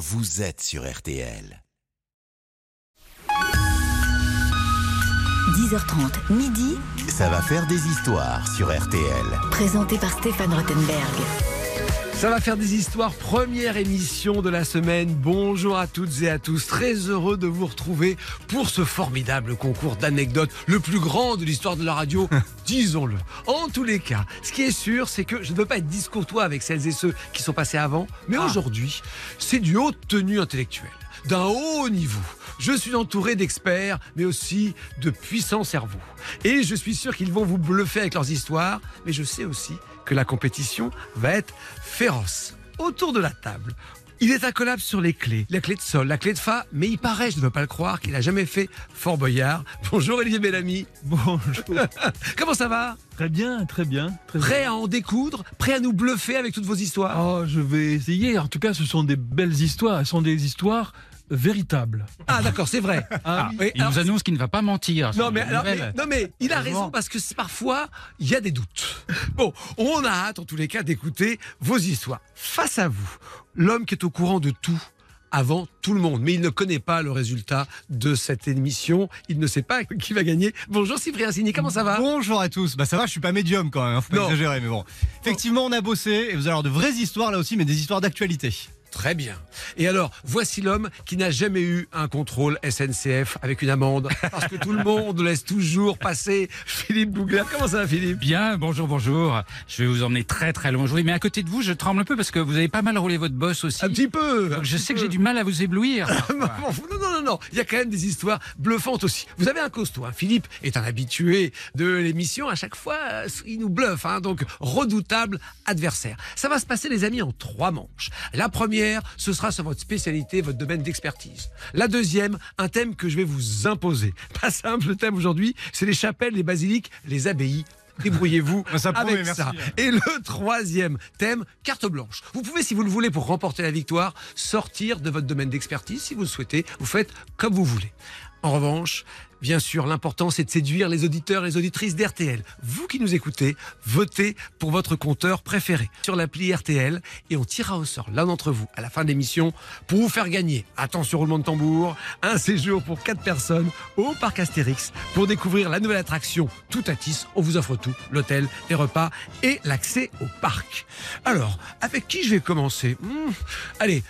vous êtes sur RTL. 10h30, midi, Ça va faire des histoires sur RTL. présenté par Stéphane Rottenberg. Ça va faire des histoires, première émission de la semaine. Bonjour à toutes et à tous, très heureux de vous retrouver pour ce formidable concours d'anecdotes, le plus grand de l'histoire de la radio, disons-le. En tous les cas, ce qui est sûr, c'est que je ne veux pas être discourtois avec celles et ceux qui sont passés avant, mais aujourd'hui, c'est du haute tenue intellectuelle, d'un haut niveau. Je suis entouré d'experts, mais aussi de puissants cerveaux. Et je suis sûr qu'ils vont vous bluffer avec leurs histoires, mais je sais aussi que la compétition va être féroce. Autour de la table, il est incollable sur les clés, la clé de sol, la clé de fa, mais il paraît, je ne veux pas le croire, qu'il n'a jamais fait Fort Boyard. Bonjour Olivier Bellamy. Bonjour. Comment ça va? Très bien, très bien. Très Prêt bien. à en découdre Prêt à nous bluffer avec toutes vos histoires? Oh, je vais essayer. En tout cas, ce sont des belles histoires. Elles sont des histoires véritables. Ah d'accord, c'est vrai. Ah, oui, Il alors- nous annonce qu'il ne va pas mentir. Non mais, alors, mais- non mais il a raison parce que c'est- parfois il y a des doutes. Bon, on a hâte en tous les cas d'écouter vos histoires. Face à vous, l'homme qui est au courant de tout avant tout le monde, mais il ne connaît pas le résultat de cette émission. Il ne sait pas qui va gagner. Bonjour Cyprien Signy, comment ça va? Bonjour à tous. Bah ça va, je suis pas médium quand même, hein, faut pas Non. exagérer, mais bon. Effectivement, on a bossé et vous allez avoir de vraies histoires là aussi, mais des histoires d'actualité. Très bien. Et alors, voici l'homme qui n'a jamais eu un contrôle SNCF avec une amende, parce que tout le monde laisse toujours passer Philippe Bougler. Comment ça va Philippe? Bien, bonjour, bonjour. Je vais vous emmener très très loin aujourd'hui. Mais à côté de vous, je tremble un peu parce que vous avez pas mal roulé votre boss aussi. Un petit peu. Donc je sais que j'ai du mal à vous éblouir. Non, non, non, non, non. Il y a quand même des histoires bluffantes aussi. Vous avez un costaud. hein. Philippe est un habitué de l'émission. À chaque fois, euh, il nous bluffe. hein. Donc, redoutable adversaire. Ça va se passer, les amis, en trois manches. La première, ce sera sur votre spécialité, votre domaine d'expertise. La deuxième, un thème que je vais vous imposer. Pas simple, le thème aujourd'hui, c'est les chapelles, les basiliques, les abbayes. Débrouillez-vous avec ça. Et le troisième thème, carte blanche. Vous pouvez, si vous le voulez, pour remporter la victoire, sortir de votre domaine d'expertise. Si vous le souhaitez, vous faites comme vous voulez. En revanche, bien sûr, l'important, c'est de séduire les auditeurs et les auditrices d'RTL. Vous qui nous écoutez, votez pour votre compteur préféré sur l'appli RTL et on tirera au sort l'un d'entre vous à la fin de l'émission pour vous faire gagner, attention roulement de tambour, un séjour pour quatre personnes au parc Astérix pour découvrir la nouvelle attraction Tout à Tis. On vous offre tout, l'hôtel, les repas et l'accès au parc. Alors, avec qui je vais commencer? Hmm, Allez,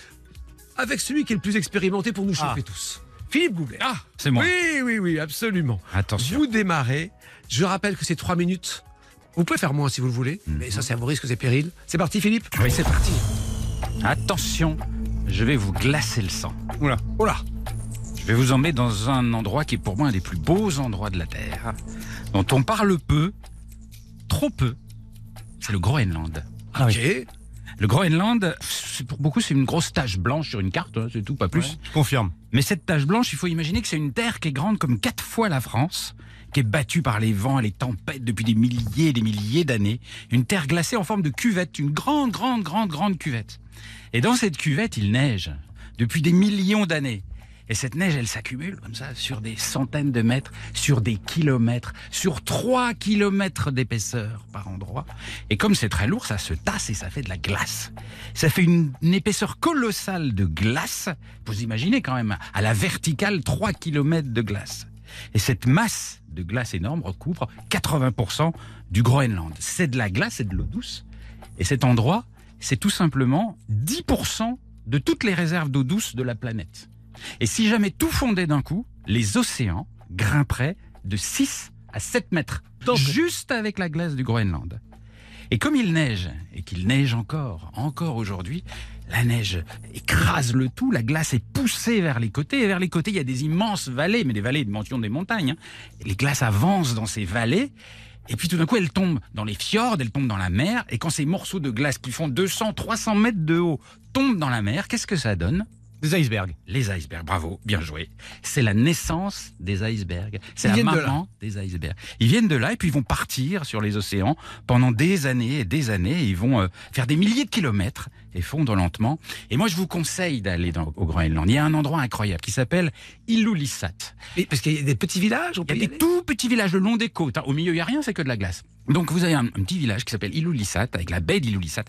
avec celui qui est le plus expérimenté pour nous chauffer tous. Philippe Goublet. Ah, c'est moi. Oui, oui, oui, absolument. Attention. Vous démarrez. Je rappelle que c'est trois minutes. Vous pouvez faire moins si vous le voulez, Mhm. mais ça, c'est à vos risques et périls. C'est parti, Philippe? Oui, c'est parti. Attention, je vais vous glacer le sang. Oula, oula. Je vais vous emmener dans un endroit qui est pour moi un des plus beaux endroits de la Terre, dont on parle peu, trop peu. C'est le Groenland. ok. Le Groenland, c'est- pour beaucoup, c'est une grosse tache blanche sur une carte, hein, c'est tout, pas plus. Je confirme. Mais cette tache blanche, il faut imaginer que c'est une terre qui est grande comme quatre fois la France, qui est battue par les vents et les tempêtes depuis des milliers et des milliers d'années. Une terre glacée en forme de cuvette, une grande, grande, grande, grande cuvette. Et dans cette cuvette, il neige depuis des millions d'années. Et cette neige, elle s'accumule comme ça sur des centaines de mètres, sur des kilomètres, sur trois kilomètres d'épaisseur par endroit. Et comme c'est très lourd, ça se tasse et ça fait de la glace. Ça fait une, épaisseur colossale de glace. Vous imaginez quand même à la verticale 3 kilomètres de glace. Et cette masse de glace énorme recouvre 80% du Groenland. C'est de la glace, c'est de l'eau douce. Et cet endroit, c'est tout simplement 10% de toutes les réserves d'eau douce de la planète. Et si jamais tout fondait d'un coup, les océans grimperaient de 6 à 7 mètres, juste avec la glace du Groenland. Et comme il neige, et qu'il neige encore, encore aujourd'hui, la neige écrase le tout, la glace est poussée vers les côtés, et vers les côtés, il y a des immenses vallées, mais des vallées de mention des montagnes. hein. Et les glaces avancent dans ces vallées, et puis tout d'un coup, elles tombent dans les fjords, elles tombent dans la mer, et quand ces morceaux de glace qui font 200, 300 mètres de haut tombent dans la mer, qu'est-ce que ça donne? Des icebergs. les icebergs, bravo, bien joué. C'est la naissance des icebergs. C'est la de maman des icebergs. Ils viennent de là et puis ils vont partir sur les océans pendant des années et des années. Ils vont euh, faire des milliers de kilomètres et fondre lentement. Et moi, je vous conseille d'aller au Groenland. Il y a un endroit incroyable qui s'appelle Ilulissat. Et parce qu'il y a des petits villages, on Il peut y y a des aller? tout petits villages le long des côtes. hein. Au milieu, il n'y a rien, c'est que de la glace. Donc vous avez un, un petit village qui s'appelle Ilulissat, avec la baie d'Ilulissat.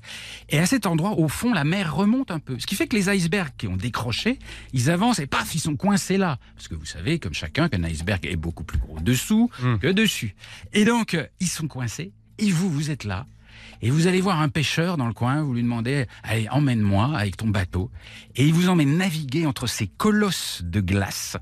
Et à cet endroit, au fond, la mer remonte un peu. Ce qui fait que les icebergs qui ont décroché, ils avancent et paf, ils sont coincés là. Parce que vous savez, comme chacun, qu'un iceberg est beaucoup plus gros dessous que dessus. Et donc, euh, ils sont coincés. Et vous, vous êtes là. Et vous allez voir un pêcheur dans le coin, vous lui demandez, allez, emmène-moi avec ton bateau. Et il vous emmène naviguer entre ces colosses de glace.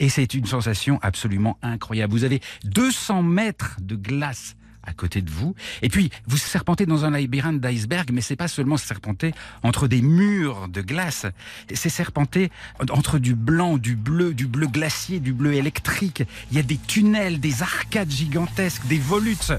Et c'est une sensation absolument incroyable. Vous avez 200 mètres de glace à côté de vous. Et puis, vous serpentez dans un labyrinthe d'iceberg, mais c'est pas seulement serpenter entre des murs de glace. C'est serpenter entre du blanc, du bleu, du bleu glacier, du bleu électrique. Il y a des tunnels, des arcades gigantesques, des volutes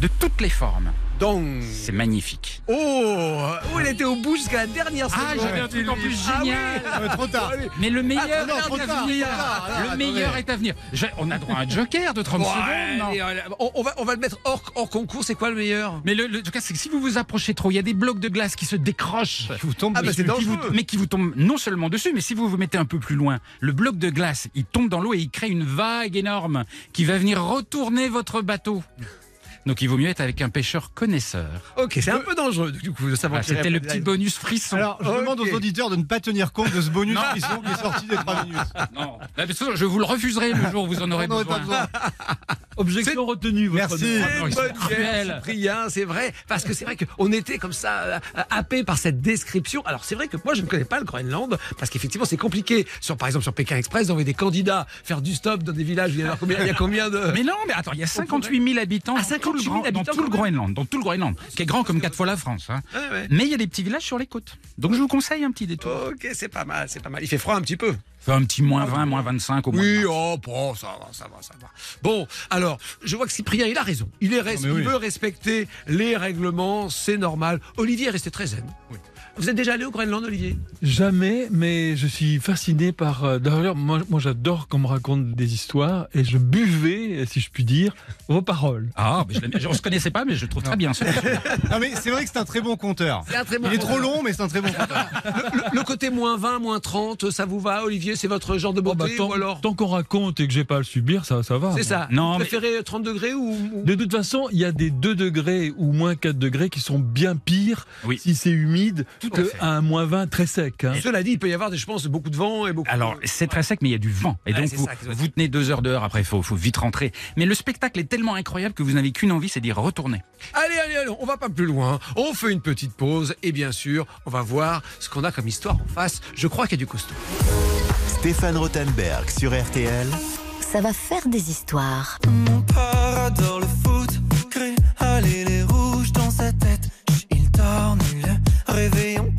de toutes les formes. Donc. C'est magnifique. Oh, oh, il était au bout jusqu'à la dernière seconde. Ah, j'avais un truc en plus Ah oui. génial. Euh, trop tard. Mais le meilleur Ah, non, est à venir. Ah, Le meilleur est à venir. Je- on a droit à un joker de 30 Ouais, secondes. non allez, on, on va, on va le mettre hors, hors concours. C'est quoi le meilleur? Mais le, le joker, c'est que si vous vous approchez trop, il y a des blocs de glace qui se décrochent. Qui vous tombe Ah, bah, dessus. qui vous- mais qui vous tombent non seulement dessus, mais si vous vous mettez un peu plus loin, le bloc de glace, il tombe dans l'eau et il crée une vague énorme qui va venir retourner votre bateau. Donc il vaut mieux être avec un pêcheur connaisseur. Ok, c'est un peu dangereux du coup de savoir. Voilà, C'était le petit bonus frisson. Alors, je demande aux auditeurs de ne pas tenir compte de ce bonus frisson qui est sorti des 3 minutes. non, de toute façon, je vous le refuserai le jour où vous en aurez besoin. besoin. Objection retenue. votre Merci. guerre, Cyprien, c'est vrai, parce que c'est vrai qu'on était comme ça euh, happé par cette description. Alors c'est vrai que moi je ne connais pas le Groenland parce qu'effectivement c'est compliqué. Sur par exemple sur Pékin Express, d'envoyer des candidats faire du stop dans des villages. Il y a combien, il y a combien de Mais non, mais attends, il y a 58 000 habitants, Ah, tout le 58 000 grand- dans tout le. Groenland, dans tout le Groenland, qui est grand comme quatre fois la France. hein. Ouais, ouais. Mais il y a des petits villages sur les côtes. Donc je vous conseille un petit détour. Ok, c'est pas mal, c'est pas mal. Il fait froid un petit peu. Fait un petit moins 20, moins 25 au moins. Oui, oh, bon, ça va, ça va, ça va. Bon, alors, je vois que Cyprien, il a raison. Il, est res- mais il oui. veut respecter les règlements, c'est normal. Olivier est resté très zen. Vous êtes déjà allé au Groenland, Olivier? Jamais, mais je suis fasciné par. euh, D'ailleurs, moi, moi j'adore qu'on me raconte des histoires et je buvais, si je puis dire, vos paroles. Ah, mais je on se connaissait pas, mais je le trouve très bien. ce Non, mais c'est vrai que c'est un très bon compteur. C'est un très bon Il est trop long, mais c'est un très bon compteur. le, le côté moins 20, moins 30, ça vous va, Olivier? C'est votre genre de Oh, beauté bah, tant ou alors tant qu'on raconte et que j'ai pas à le subir, ça, ça va. C'est ça. Non, vous mais- préférez 30 degrés ou, ou- De toute façon, il y a des 2 degrés ou moins 4 degrés qui sont bien pires Oui. si c'est humide Tout à que fait. un moins 20 très sec. hein. Cela dit, il peut y avoir, je pense, beaucoup de vent et beaucoup. Alors, c'est très sec, mais il y a du vent. Et Ouais, donc, vous, ça tenez deux heures dehors, après, il faut, faut vite rentrer. Mais le spectacle est tellement incroyable que vous n'avez qu'une envie, c'est d'y retourner. Allez, allez, allez, on va pas plus loin. On fait une petite pause et bien sûr, on va voir ce qu'on a comme histoire en face. Je crois qu'il y a du costaud. Stéphane Rothenberg sur RTL. Ça va faire des histoires. Mon père adore le foot, crée aller les rouges dans sa tête. Il dort, ne le réveillons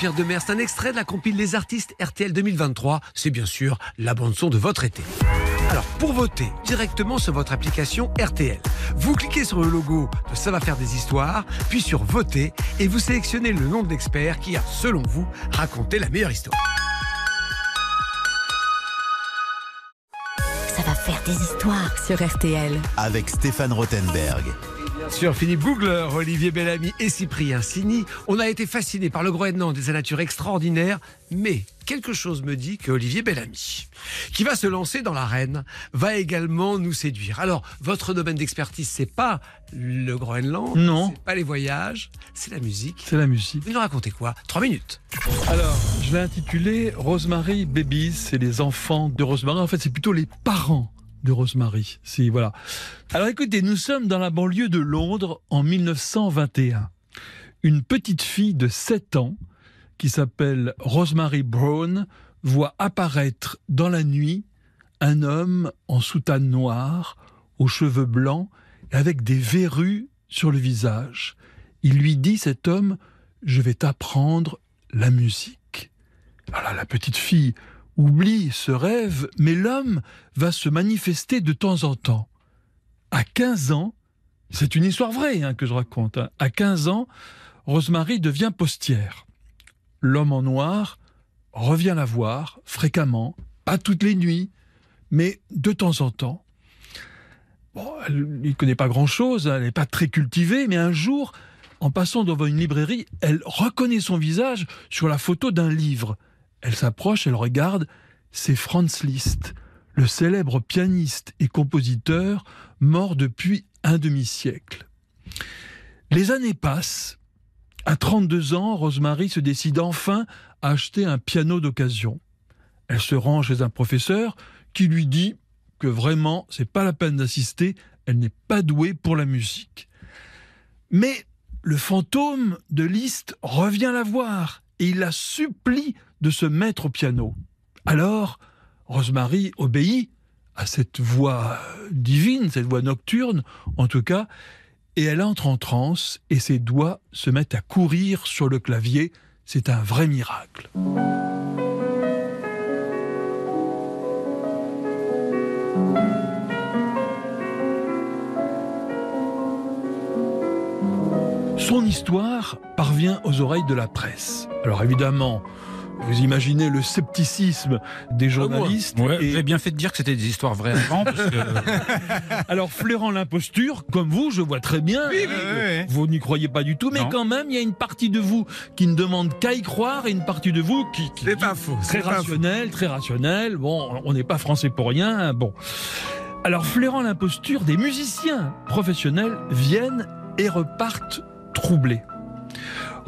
Pierre Demers, c'est un extrait de la compile Les artistes RTL 2023. C'est bien sûr la bande-son de votre été. Alors, pour voter directement sur votre application RTL, vous cliquez sur le logo de Ça va faire des histoires, puis sur Voter, et vous sélectionnez le nom de l'expert qui a, selon vous, raconté la meilleure histoire. Ça va faire des histoires sur RTL. Avec Stéphane Rothenberg. Sûr, Philippe Googler, Olivier Bellamy et Cyprien Sini, on a été fascinés par le Groenland et sa nature extraordinaire, mais quelque chose me dit que Olivier Bellamy, qui va se lancer dans l'arène, va également nous séduire. Alors, votre domaine d'expertise, c'est pas le Groenland, Non. pas les voyages, c'est la musique. C'est la musique. Vous nous racontez quoi? Trois minutes. Alors, je l'ai intitulé Rosemary Babies, c'est les enfants de Rosemary. En fait, c'est plutôt les parents de Rosemary. Si, voilà. Alors écoutez, nous sommes dans la banlieue de Londres en 1921. Une petite fille de 7 ans qui s'appelle Rosemary Brown voit apparaître dans la nuit un homme en soutane noire, aux cheveux blancs et avec des verrues sur le visage. Il lui dit, cet homme, je vais t'apprendre la musique. Voilà, la petite fille oublie ce rêve, mais l'homme va se manifester de temps en temps. À 15 ans, c'est une histoire vraie hein, que je raconte, hein. à 15 ans, Rosemary devient postière. L'homme en noir revient la voir fréquemment, pas toutes les nuits, mais de temps en temps. Bon, elle n'y connaît pas grand-chose, elle n'est pas très cultivée, mais un jour, en passant devant une librairie, elle reconnaît son visage sur la photo d'un livre. Elle s'approche, elle regarde, c'est Franz Liszt, le célèbre pianiste et compositeur mort depuis un demi-siècle. Les années passent. À 32 ans, Rosemary se décide enfin à acheter un piano d'occasion. Elle se rend chez un professeur qui lui dit que vraiment, c'est pas la peine d'assister, elle n'est pas douée pour la musique. Mais le fantôme de Liszt revient la voir et il la supplie de se mettre au piano. Alors, Rosemary obéit à cette voix divine, cette voix nocturne, en tout cas, et elle entre en transe et ses doigts se mettent à courir sur le clavier. C'est un vrai miracle. Son histoire parvient aux oreilles de la presse. Alors évidemment, vous imaginez le scepticisme des journalistes. Ouais, et- Vous avez bien fait de dire que c'était des histoires vraies avant, parce que Alors, flairant l'imposture, comme vous, je vois très bien. ouais, hein, ouais. Vous n'y croyez pas du tout, mais Non. quand même, il y a une partie de vous qui ne demande qu'à y croire et une partie de vous qui, qui C'est pas faux. très c'est pas faux. rationnel, très rationnel. Bon, on n'est pas français pour rien. hein, Bon. Alors, flairant l'imposture, des musiciens professionnels viennent et repartent troublés.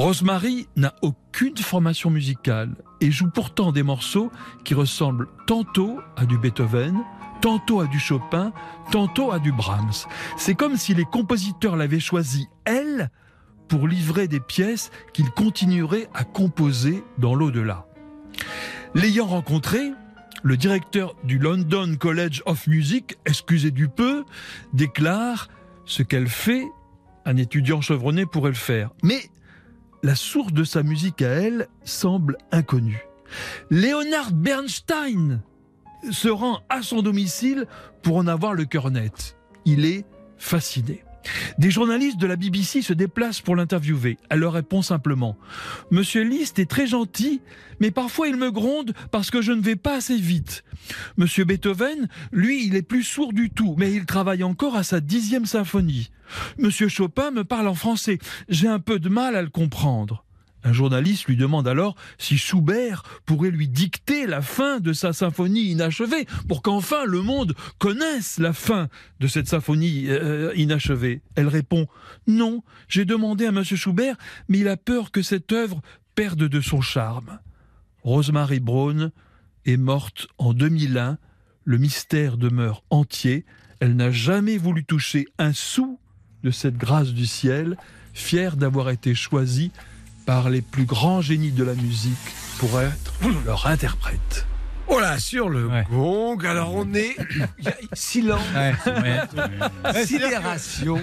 Rosemary n'a aucune formation musicale et joue pourtant des morceaux qui ressemblent tantôt à du Beethoven, tantôt à du Chopin, tantôt à du Brahms. C'est comme si les compositeurs l'avaient choisi, elle, pour livrer des pièces qu'il continuerait à composer dans l'au-delà. L'ayant rencontré, le directeur du London College of Music, excusez du peu, déclare ce qu'elle fait, un étudiant chevronné pourrait le faire. Mais la source de sa musique à elle semble inconnue. Leonard Bernstein se rend à son domicile pour en avoir le cœur net. Il est fasciné. Des journalistes de la BBC se déplacent pour l'interviewer. Elle leur répond simplement Monsieur Liszt est très gentil, mais parfois il me gronde parce que je ne vais pas assez vite. Monsieur Beethoven, lui, il est plus sourd du tout, mais il travaille encore à sa dixième symphonie. Monsieur Chopin me parle en français. J'ai un peu de mal à le comprendre. Un journaliste lui demande alors si Schubert pourrait lui dicter la fin de sa symphonie inachevée, pour qu'enfin le monde connaisse la fin de cette symphonie euh, inachevée. Elle répond Non, j'ai demandé à Monsieur Schubert, mais il a peur que cette œuvre perde de son charme. Rosemary Brown est morte en 2001. Le mystère demeure entier. Elle n'a jamais voulu toucher un sou de cette grâce du ciel, fière d'avoir été choisie par les plus grands génies de la musique pour être leur interprète. Oh là, sur le Ouais. gong. Alors on est. Silence. Ouais. Sidération.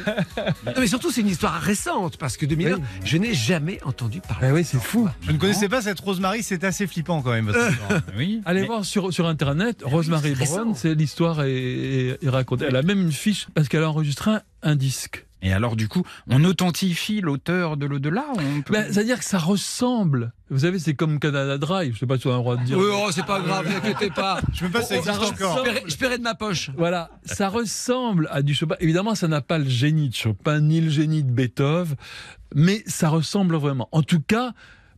Non, mais surtout, c'est une histoire récente parce que 2001, Oui. je n'ai jamais entendu parler. Ben oui, c'est fou. Je ne connaissais pas cette Rosemary, c'est assez flippant quand même. votre histoire. Oui. Allez Mais- voir sur, sur internet, Rosemary Brown, c'est l'histoire est, est- est racontée. Elle a même une fiche parce qu'elle a enregistré un, un disque. Et alors, du coup, on authentifie l'auteur de l'au-delà on peut- Ben, C'est-à-dire que ça ressemble. Vous savez, c'est comme Canada Drive. Je sais pas si on a le droit de dire. Oui, oh, c'est pas grave, ne inquiétez pas. Je ne sais pas si ça existe encore. Je paierai- Je paierai de ma poche. Voilà, ça ressemble à du Chopin. Évidemment, ça n'a pas le génie de Chopin ni le génie de Beethoven, mais ça ressemble vraiment. En tout cas,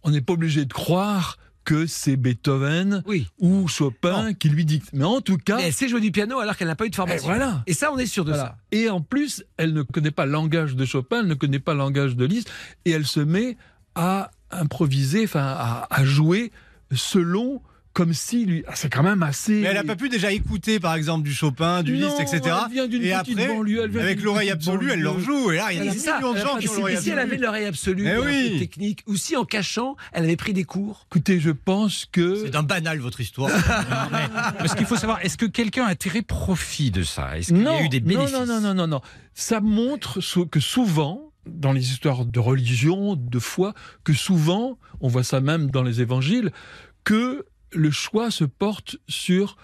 on n'est pas obligé de croire que c'est Beethoven Oui. ou Chopin qui lui dicte. Mais en tout cas, Mais elle sait jouer du piano alors qu'elle n'a pas eu de eh, formation. voilà. Et ça, on est sûr de Voilà. Et en plus, elle ne connaît pas le langage de Chopin, elle ne connaît pas le langage de Liszt, et elle se met à improviser, enfin à, à jouer selon comme si lui. Ah, c'est quand même assez. Mais elle n'a pas pu déjà écouter par exemple du Chopin, du Liszt, etc. Elle vient d'une Et petite après, banlieue. Elle vient avec l'oreille absolue, elle leur joue. Et là, il y a des ça. millions de gens Et qui ont l'oreille et si elle avait absolue. l'oreille absolue, Eh oui. technique, ou si en cachant, elle avait pris des cours. Écoutez, je pense que. C'est d'un banal votre histoire. Non, mais- Parce qu'il faut savoir, est-ce que quelqu'un a tiré profit de ça? Est-ce qu'il y Non, a eu des non, bénéfices? non, non, non, non, non. Ça montre que souvent, dans les histoires de religion, de foi, que souvent, on voit ça même dans les évangiles, que le choix se porte sur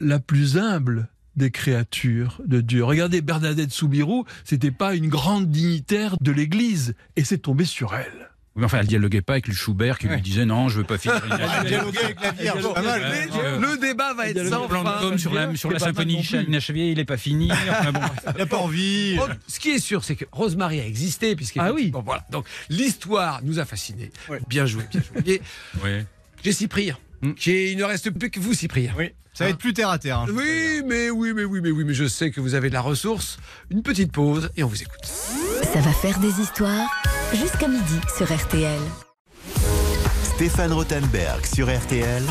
la plus humble des créatures de Dieu. Regardez, Bernadette Soubirou, c'était pas une grande dignitaire de l'Église, et c'est tombé sur elle. Oui, enfin, elle dialoguait pas avec le Schubert qui Ouais. lui disait non, je veux pas finir une Elle dialoguait avec la Vierge, pas mal. Mais. Le débat va être sans plan de fin. sur la, sur la symphonie inachevée, il est pas fini. Enfin, bon. Il n'a pas envie. Oh, Ce qui est sûr, c'est que Rosemary a existé, puisque Ah oui. voilà. Donc l'histoire nous a fascinés. Ouais. Bien joué, bien joué. J'ai Qui est- il ne reste plus que vous, Cyprien. Oui, ça va être plus terre à terre. hein, Oui, mais oui, mais oui, mais oui, mais je sais que vous avez de la ressource. Une petite pause et on vous écoute. Ça va faire des histoires jusqu'à midi sur RTL. Stéphane Rothenberg sur RTL.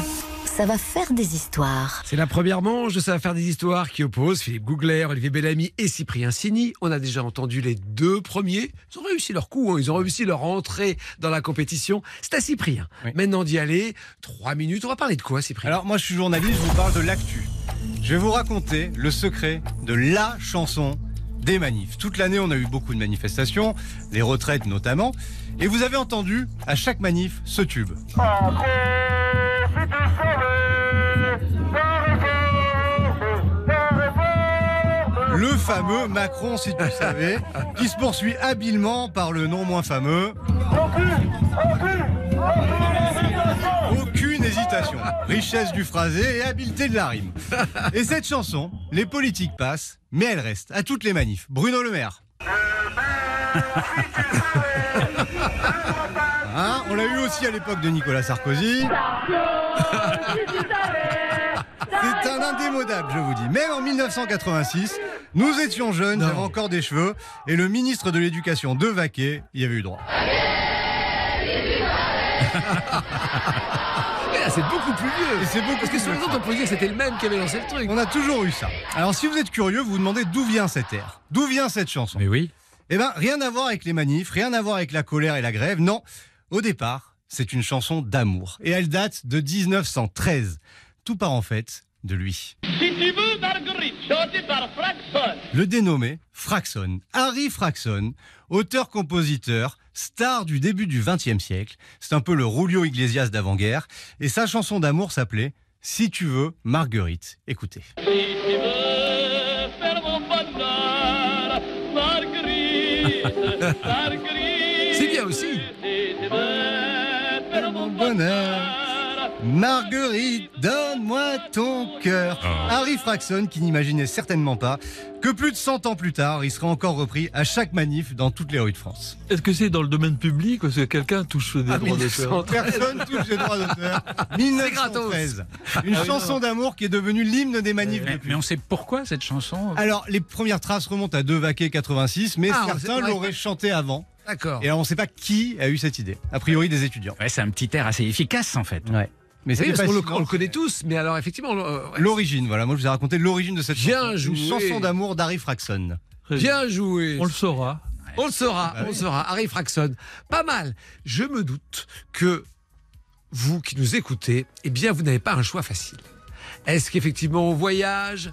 Ça va faire des histoires. C'est la première manche de Ça va faire des histoires qui oppose Philippe Gougler, Olivier Bellamy et Cyprien Sini. On a déjà entendu les deux premiers. Ils ont réussi leur coup, hein. ils ont réussi leur entrée dans la compétition. C'est à Cyprien. Oui. Maintenant d'y aller, trois minutes. On va parler de quoi, Cyprien? Alors moi je suis journaliste, je vous parle de l'actu. Je vais vous raconter le secret de la chanson des manifs. Toute l'année on a eu beaucoup de manifestations, les retraites notamment, et vous avez entendu à chaque manif ce tube. Le fameux Macron si tu savais, qui se poursuit habilement par le non moins fameux. Aucune hésitation. Richesse du phrasé et habileté de la rime. Et cette chanson, les politiques passent, mais elle reste à toutes les manifs. Bruno Le Maire. Hein, on l'a eu aussi à l'époque de Nicolas Sarkozy. C'est un indémodable, je vous dis. Même en 1986, nous étions jeunes, j'avais encore des cheveux, et le ministre de l'Éducation de Vaquet y avait eu droit. Ah, C'est beaucoup plus vieux. Et c'est beaucoup Parce que plus sur les vieux. autres, on pouvait dire que c'était le même qui avait lancé le truc. On a toujours eu ça. Alors si vous êtes curieux, vous vous demandez d'où vient cet air D'où vient cette chanson Mais oui. Eh ben, rien à voir avec les manifs, rien à voir avec la colère et la grève. Non, au départ, c'est une chanson d'amour. Et elle date de 1913. Tout part en fait de lui. Si tu veux, Marguerite, chantée par Fraxon. Le dénommé Fraxon, Harry Fraxon, auteur-compositeur, star du début du XXe siècle. C'est un peu le Rulio Iglesias d'avant-guerre. Et sa chanson d'amour s'appelait Si tu veux, Marguerite. Écoutez. Si tu veux faire mon bonheur, Marguerite, Marguerite. Marguerite, donne-moi ton cœur. Harry Fraxon qui n'imaginait certainement pas que plus de 100 ans plus tard, il serait encore repris à chaque manif dans toutes les rues de France. Est-ce que c'est dans le domaine public ou est-ce que quelqu'un touche des Ah, droits d'auteur 1913. Personne touche les droits d'auteur. 1913. Une chanson d'amour qui est devenue l'hymne des manifs Mais, depuis. mais on sait pourquoi cette chanson Alors, les premières traces remontent à Devaquet 86, mais Ah, certains l'auraient chanté avant. D'accord. Et alors, on ne sait pas qui a eu cette idée. A priori, des étudiants. Ouais, c'est un petit air assez efficace en fait. Ouais. Mais Oui, c'est parce pas qu'on le, on le connaît tous, mais alors effectivement, euh. L'origine, voilà. Moi, je vous ai raconté l'origine de cette Bien chanson. Une joué. chanson d'amour d'Harry Fraxon. bien joué. On le saura. On le saura, on oui. le saura. Harry Fraxon, pas mal. Je me doute que vous qui nous écoutez, eh bien, vous n'avez pas un choix facile. Est-ce qu'effectivement on voyage?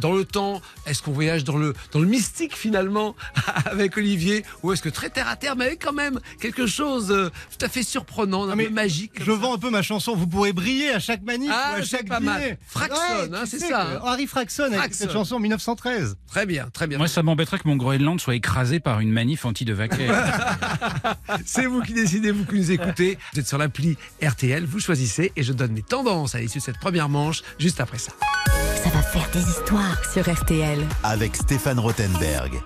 Dans le temps Est-ce qu'on voyage dans le, dans le mystique finalement avec Olivier? Ou est-ce que très terre à terre, mais avec quand même quelque chose euh, tout à fait surprenant, un mais peu magique Je vends un peu ma chanson. Vous pourrez briller à chaque manif Ah, ou à c'est chaque pas dîner. mal. Fraxon, Ouais, hein, c'est ça, hein. Harry Fraxon a écrit Fraxon. cette chanson en 1913. Très bien, très bien. Moi, ça m'embêterait que mon Groenland soit écrasé par une manif anti-de-vaquet. C'est vous qui décidez, vous qui nous écoutez. Vous êtes sur l'appli RTL, vous choisissez et je donne mes tendances à l'issue de cette première manche juste après ça. Ça va faire des histoires sur RTL. Avec Stéphane Rothenberg.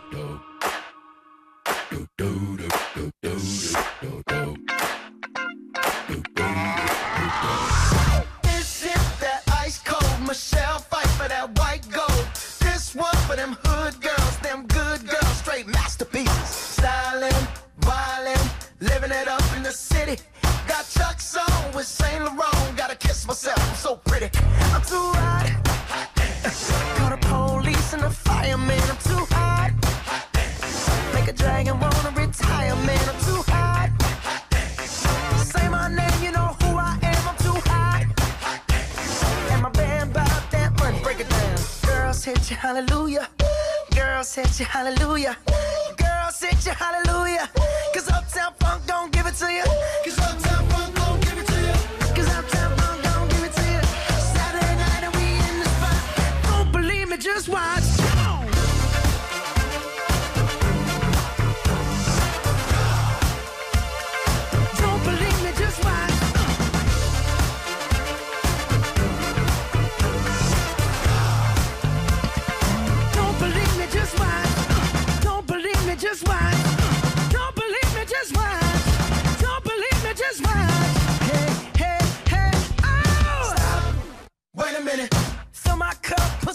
This is that ice cold Michelle fight for that white gold. This one for them hood girls, them good girls, straight masterpieces. Styling, violin, living it up in the city. Got Chuck's on with Saint Laurent. I'm too hot. Call the police and the fireman. I'm too hot. Make a dragon wanna retire, man. I'm too hot. Say my name, you know who I am. I'm too hot. And my band bought that money. Break it down. Girls hit you, hallelujah. Girls hit you, hallelujah. Girls hit you, hallelujah. Cause Uptown Funk don't give it to you. Cause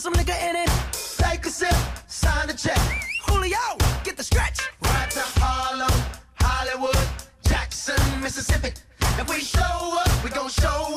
some nigga in it. Take a sip, sign the check. Julio, get the stretch. Right to Harlem, Hollywood, Jackson, Mississippi. If we show up, we gon' show out.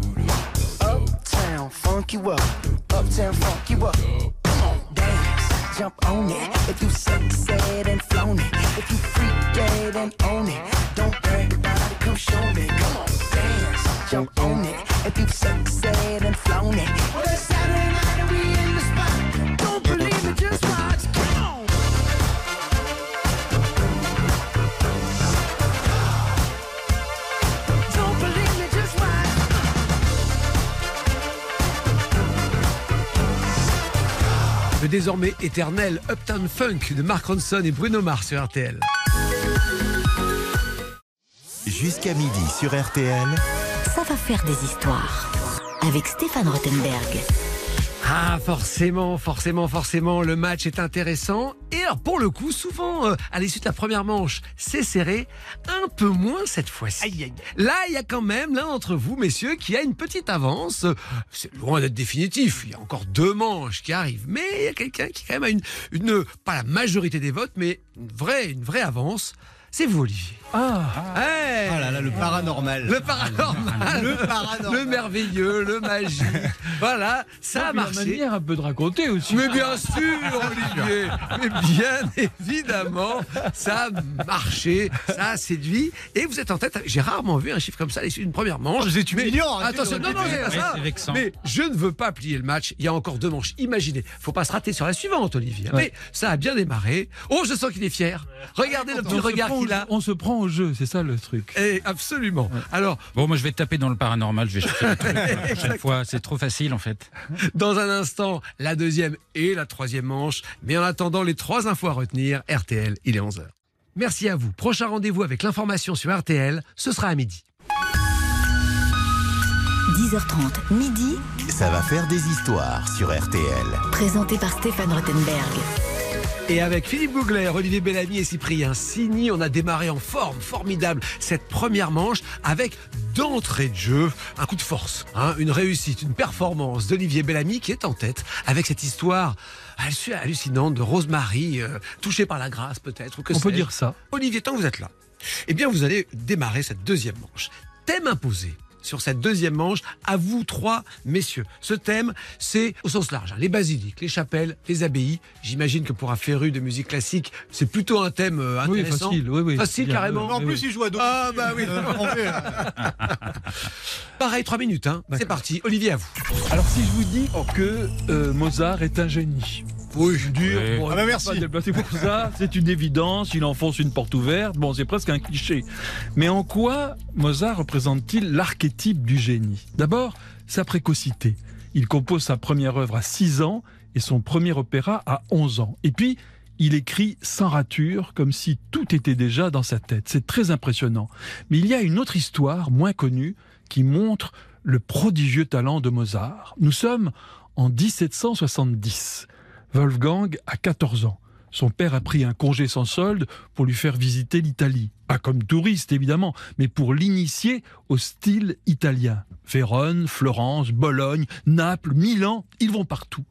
Désormais éternel Uptown Funk de Mark Ronson et Bruno Mars sur RTL. Jusqu'à midi sur RTL. Ça va faire des histoires. Avec Stéphane Rothenberg. Ah, forcément, forcément, forcément, le match est intéressant. Alors, pour le coup, souvent, euh, à l'issue de la première manche, c'est serré. Un peu moins cette fois-ci. Là, il y a quand même l'un d'entre vous, messieurs, qui a une petite avance. C'est loin d'être définitif. Il y a encore deux manches qui arrivent. Mais il y a quelqu'un qui, quand même, a une, une, pas la majorité des votes, mais une vraie, une vraie avance. c'est vous, Olivier. Ah, Hey Ah là là, le paranormal. le paranormal, Le paranormal. le merveilleux, le magique. voilà, ça a puis la marché. manière un peu de raconter aussi. Mais bien sûr, Olivier. Mais bien évidemment, ça a marché, ça a séduit. Et vous êtes en tête. J'ai rarement vu un chiffre comme ça à l'issue d'une première manche. Vous êtes humiliant. arrêtez Attention, non, non, c'est ça. Mais je ne veux pas plier le match. Il y a encore deux manches. Imaginez, faut pas se rater sur la suivante, Olivier. Mais ça a bien démarré. Oh, je sens qu'il est fier. Regardez le petit regard qu'il a. on se prend au jeu, c'est ça le truc. Eh, absolument. Alors, Bon, moi je vais taper dans le paranormal, je vais chercher le truc la prochaine fois. C'est trop facile en fait. Dans un instant, la deuxième et la troisième manche. Mais en attendant, les trois infos à retenir, RTL, il est 11h. Merci à vous. Prochain rendez-vous avec l'information sur RTL, ce sera à midi. 10h30, midi, Ça va faire des histoires sur RTL. présenté par Stéphane Rottenberg. Et avec Philippe Gougler, Olivier Bellamy et Cyprien Signy, on a démarré en forme formidable cette première manche avec d'entrée de jeu un coup de force, hein, une réussite, une performance d'Olivier Bellamy qui est en tête avec cette histoire hallu- hallucinante de Rosemary, euh, touchée par la grâce peut-être. ou que On peut dire ça. Olivier, tant que vous êtes là, eh bien, vous allez démarrer cette deuxième manche. Thème imposé sur cette deuxième manche à vous trois messieurs. Ce thème, c'est au sens large, hein, les basiliques, les chapelles, les abbayes. J'imagine que pour un féru de musique classique, c'est plutôt un thème euh, Oui, intéressant. facile, oui, oui. Facile, Bien, carrément. oui, En plus, oui. il joue à dos. Ah bah oui. Pareil, trois minutes. Hein. C'est parti. Olivier, à vous. Alors si je vous dis que euh, Mozart est un génie. Oui, dur. Oui. Bon, Ah bah merci. pas pour ça, c'est une évidence, il enfonce une porte ouverte, bon c'est presque un cliché. Mais en quoi Mozart représente-t-il l'archétype du génie? D'abord, sa précocité. Il compose sa première œuvre à 6 ans et son premier opéra à 11 ans. Et puis, il écrit sans rature, comme si tout était déjà dans sa tête. C'est très impressionnant. Mais il y a une autre histoire, moins connue, qui montre le prodigieux talent de Mozart. Nous sommes en 1770. Wolfgang a 14 ans. Son père a pris un congé sans solde pour lui faire visiter l'Italie. Pas comme touriste, évidemment, mais pour l'initier au style italien. Vérone, Florence, Bologne, Naples, Milan, ils vont partout.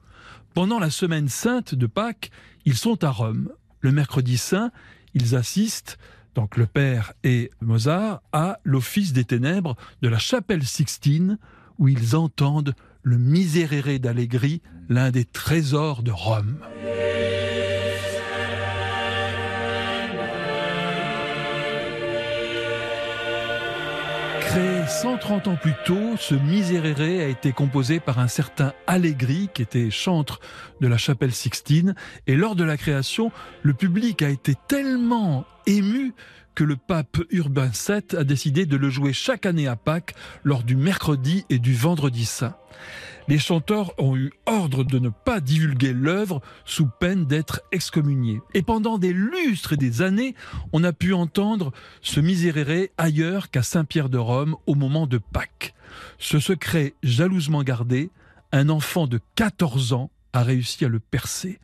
Pendant la semaine sainte de Pâques, ils sont à Rome. Le mercredi saint, ils assistent, donc le père et Mozart, à l'office des ténèbres de la chapelle Sixtine, où ils entendent le Miserere d'Allegri, l'un des trésors de Rome. Créé 130 ans plus tôt, ce Miserere a été composé par un certain Allegri, qui était chantre de la chapelle Sixtine. Et lors de la création, le public a été tellement ému que le pape Urbain VII a décidé de le jouer chaque année à Pâques lors du mercredi et du vendredi saint. Les chanteurs ont eu ordre de ne pas divulguer l'œuvre sous peine d'être excommuniés. Et pendant des lustres et des années, on a pu entendre ce Miserere ailleurs qu'à Saint-Pierre de Rome au moment de Pâques. Ce secret jalousement gardé, un enfant de 14 ans a réussi à le percer.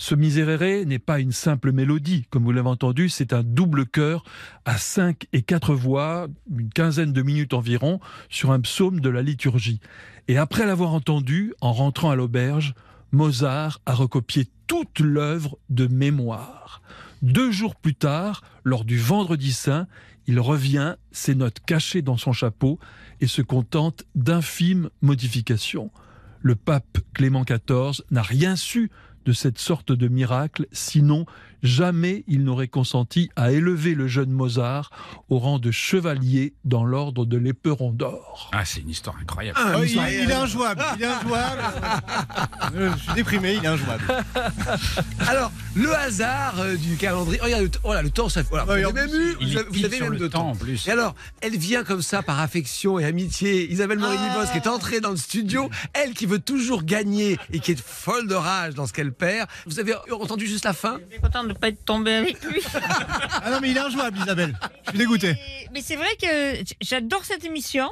Ce Miserere n'est pas une simple mélodie, comme vous l'avez entendu, c'est un double chœur à cinq et quatre voix, une quinzaine de minutes environ, sur un psaume de la liturgie. Et après l'avoir entendu, en rentrant à l'auberge, Mozart a recopié toute l'œuvre de mémoire. Deux jours plus tard, lors du Vendredi Saint, il revient, ses notes cachées dans son chapeau, et se contente d'infimes modifications. Le pape Clément XIV n'a rien su de cette sorte de miracle, sinon jamais il n'aurait consenti à élever le jeune Mozart au rang de chevalier dans l'ordre de l'éperon d'or. Ah, c'est une histoire incroyable. Oh, il, il est injouable. Il est injouable. Euh, Je suis déprimé, il est injouable. Alors, le hasard euh, du calendrier. Regarde, le, t- oh là, le temps, ça fait. Voilà, vous avez même eu. il Vous avez, vous même le de temps, temps en plus. Et alors, elle vient comme ça par affection et amitié. Isabelle Morini-Bosque est entrée dans le studio. Elle qui veut toujours gagner et qui est folle de rage dans ce qu'elle perd. Vous avez entendu juste la fin? Je suis contente de ne pas être tombée avec lui. Ah non, mais il est injouable, Isabelle. Je suis dégoûté. Mais- Mais c'est vrai que j'adore cette émission.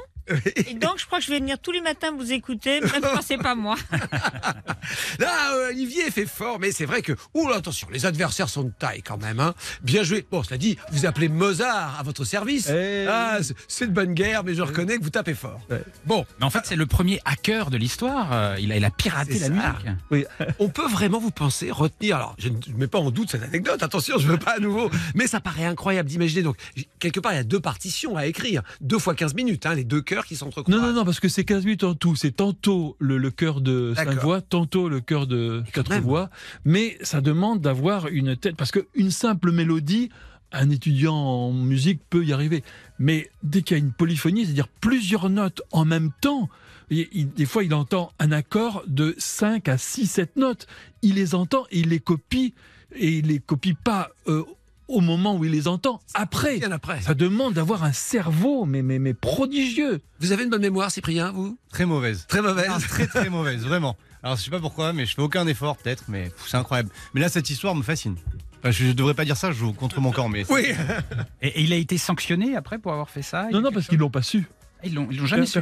Et donc, je crois que je vais venir tous les matins vous écouter, même quand c'est pas moi. Là, Olivier fait fort, mais c'est vrai que, ouh, là, attention, les adversaires sont de taille quand même. Hein. Bien joué. Bon, cela dit, vous appelez Mozart à votre service. Eh ah, c'est- de bonne guerre, mais je reconnais que vous tapez fort. Ouais. Bon, Mais en fait, c'est le premier hacker de l'histoire. Euh, Il a, il a piraté la musique. Oui. on peut vraiment vous penser retenir. Alors, je ne ne mets pas en doute cette anecdote. Attention, je veux pas à nouveau. Mais ça paraît incroyable d'imaginer. Donc, quelque part, il y a deux partitions à écrire. Deux fois 15 minutes, hein, les deux cœurs qui s'entrecroisent. Non, non, non, parce que c'est 15 minutes en tout. C'est tantôt le, le chœur de cinq D'accord. voix, tantôt le chœur de Et quand quatre même. voix. Mais ça demande d'avoir une tête. Parce qu'une simple mélodie, un étudiant en musique peut y arriver. Mais dès qu'il y a une polyphonie, c'est-à-dire plusieurs notes en même temps, il- il- des fois il entend un accord de 5 à 6, 7 notes. Il les entend et il les copie. Et il les copie pas euh, au moment où il les entend. Après. Bien après. Ça demande d'avoir un cerveau, mais, mais, mais prodigieux. Vous avez une bonne mémoire, Cyprien, vous? Très mauvaise. Très mauvaise. Ah, très très mauvaise, vraiment. Alors je sais pas pourquoi, mais je fais aucun effort peut-être, mais c'est incroyable. Mais là, cette histoire me fascine. Enfin, je, je devrais pas dire ça, je joue contre mon camp, mais Oui. Et, et il a été sanctionné après pour avoir fait ça? Non, non, parce qu'ils l'ont pas su. Ils l'ont ils l'ont jamais su.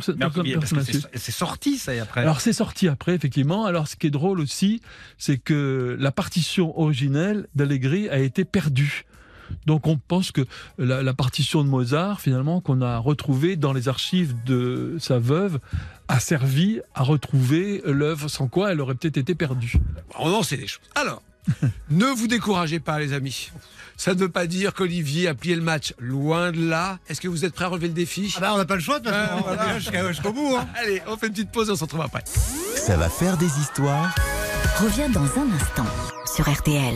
C'est sorti ça et après. Alors c'est sorti après, effectivement. Alors ce qui est drôle aussi, c'est que la partition originelle d'Allegri a été perdue. Donc on pense que la, la partition de Mozart, finalement, qu'on a retrouvée dans les archives de sa veuve, a servi à retrouver l'œuvre, sans quoi elle aurait peut-être été perdue. On en sait des choses. Alors, ne vous découragez pas, les amis. Ça ne veut pas dire qu'Olivier a plié le match. Loin de là. Est-ce que vous êtes prêts à relever le défi? Ah bah on n'a pas le choix de toute façon, on voilà. jusqu'au bout. Hein. Allez, on fait une petite pause et on se retrouve après. Ça va faire des histoires? Reviens dans un instant sur RTL.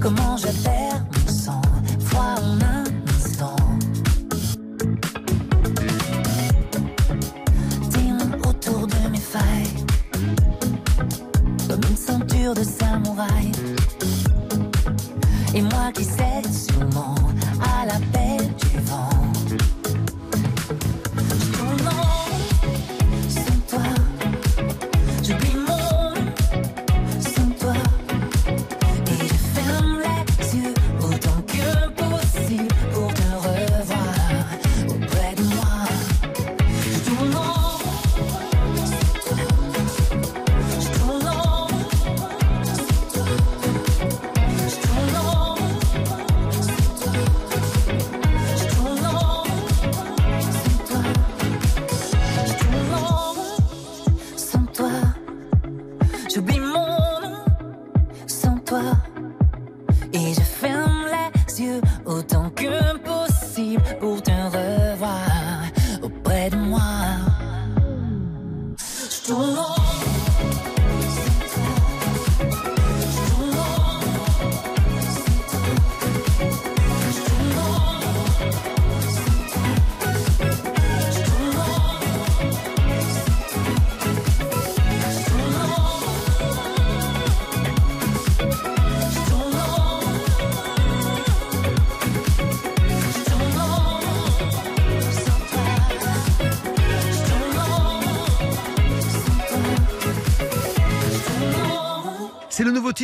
Comment je perds mon sang, froid en un instant. Mains autour de mes failles, comme une ceinture de samouraï. Et moi qui cède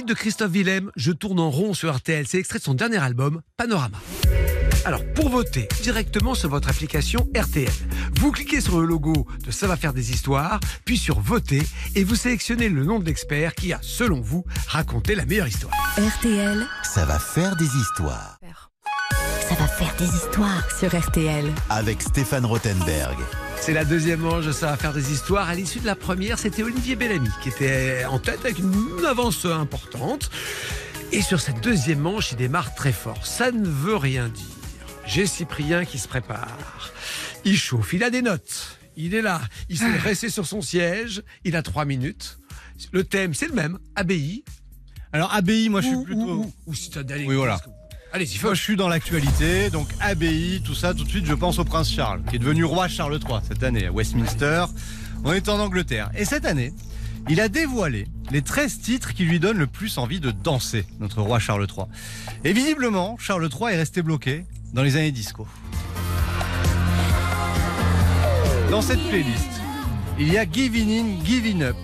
De Christophe Willem, Je tourne en rond sur RTL. C'est extrait de son dernier album, Panorama. Alors, pour voter directement sur votre application RTL, vous cliquez sur le logo de Ça va faire des histoires, puis sur Voter, et vous sélectionnez le nom de l'expert qui a, selon vous, raconté la meilleure histoire. RTL, Ça va faire des histoires. ça va faire des histoires sur RTL. Avec Stéphane Rothenberg. C'est la deuxième manche de Ça va faire des histoires. À l'issue de la première, c'était Olivier Bellamy qui était en tête avec une avance importante. Et sur cette deuxième manche, il démarre très fort. Ça ne veut rien dire. J'ai Cyprien qui se prépare. Il chauffe, il a des notes. Il est là, il s'est resté sur son siège. Il a trois minutes. Le thème, c'est le même, abbaye. Alors, abbaye, moi je suis Ou- plutôt. ou- ou- ou citadelle. Oui, voilà. Allez-y, je suis dans l'actualité, donc abbaye, tout ça, tout de suite, je pense au prince Charles, qui est devenu roi Charles III cette année à Westminster. On est en Angleterre. Et cette année, il a dévoilé les 13 titres qui lui donnent le plus envie de danser, notre roi Charles III. Et visiblement, Charles III est resté bloqué dans les années disco. Dans cette playlist, il y a Giving In, Giving Up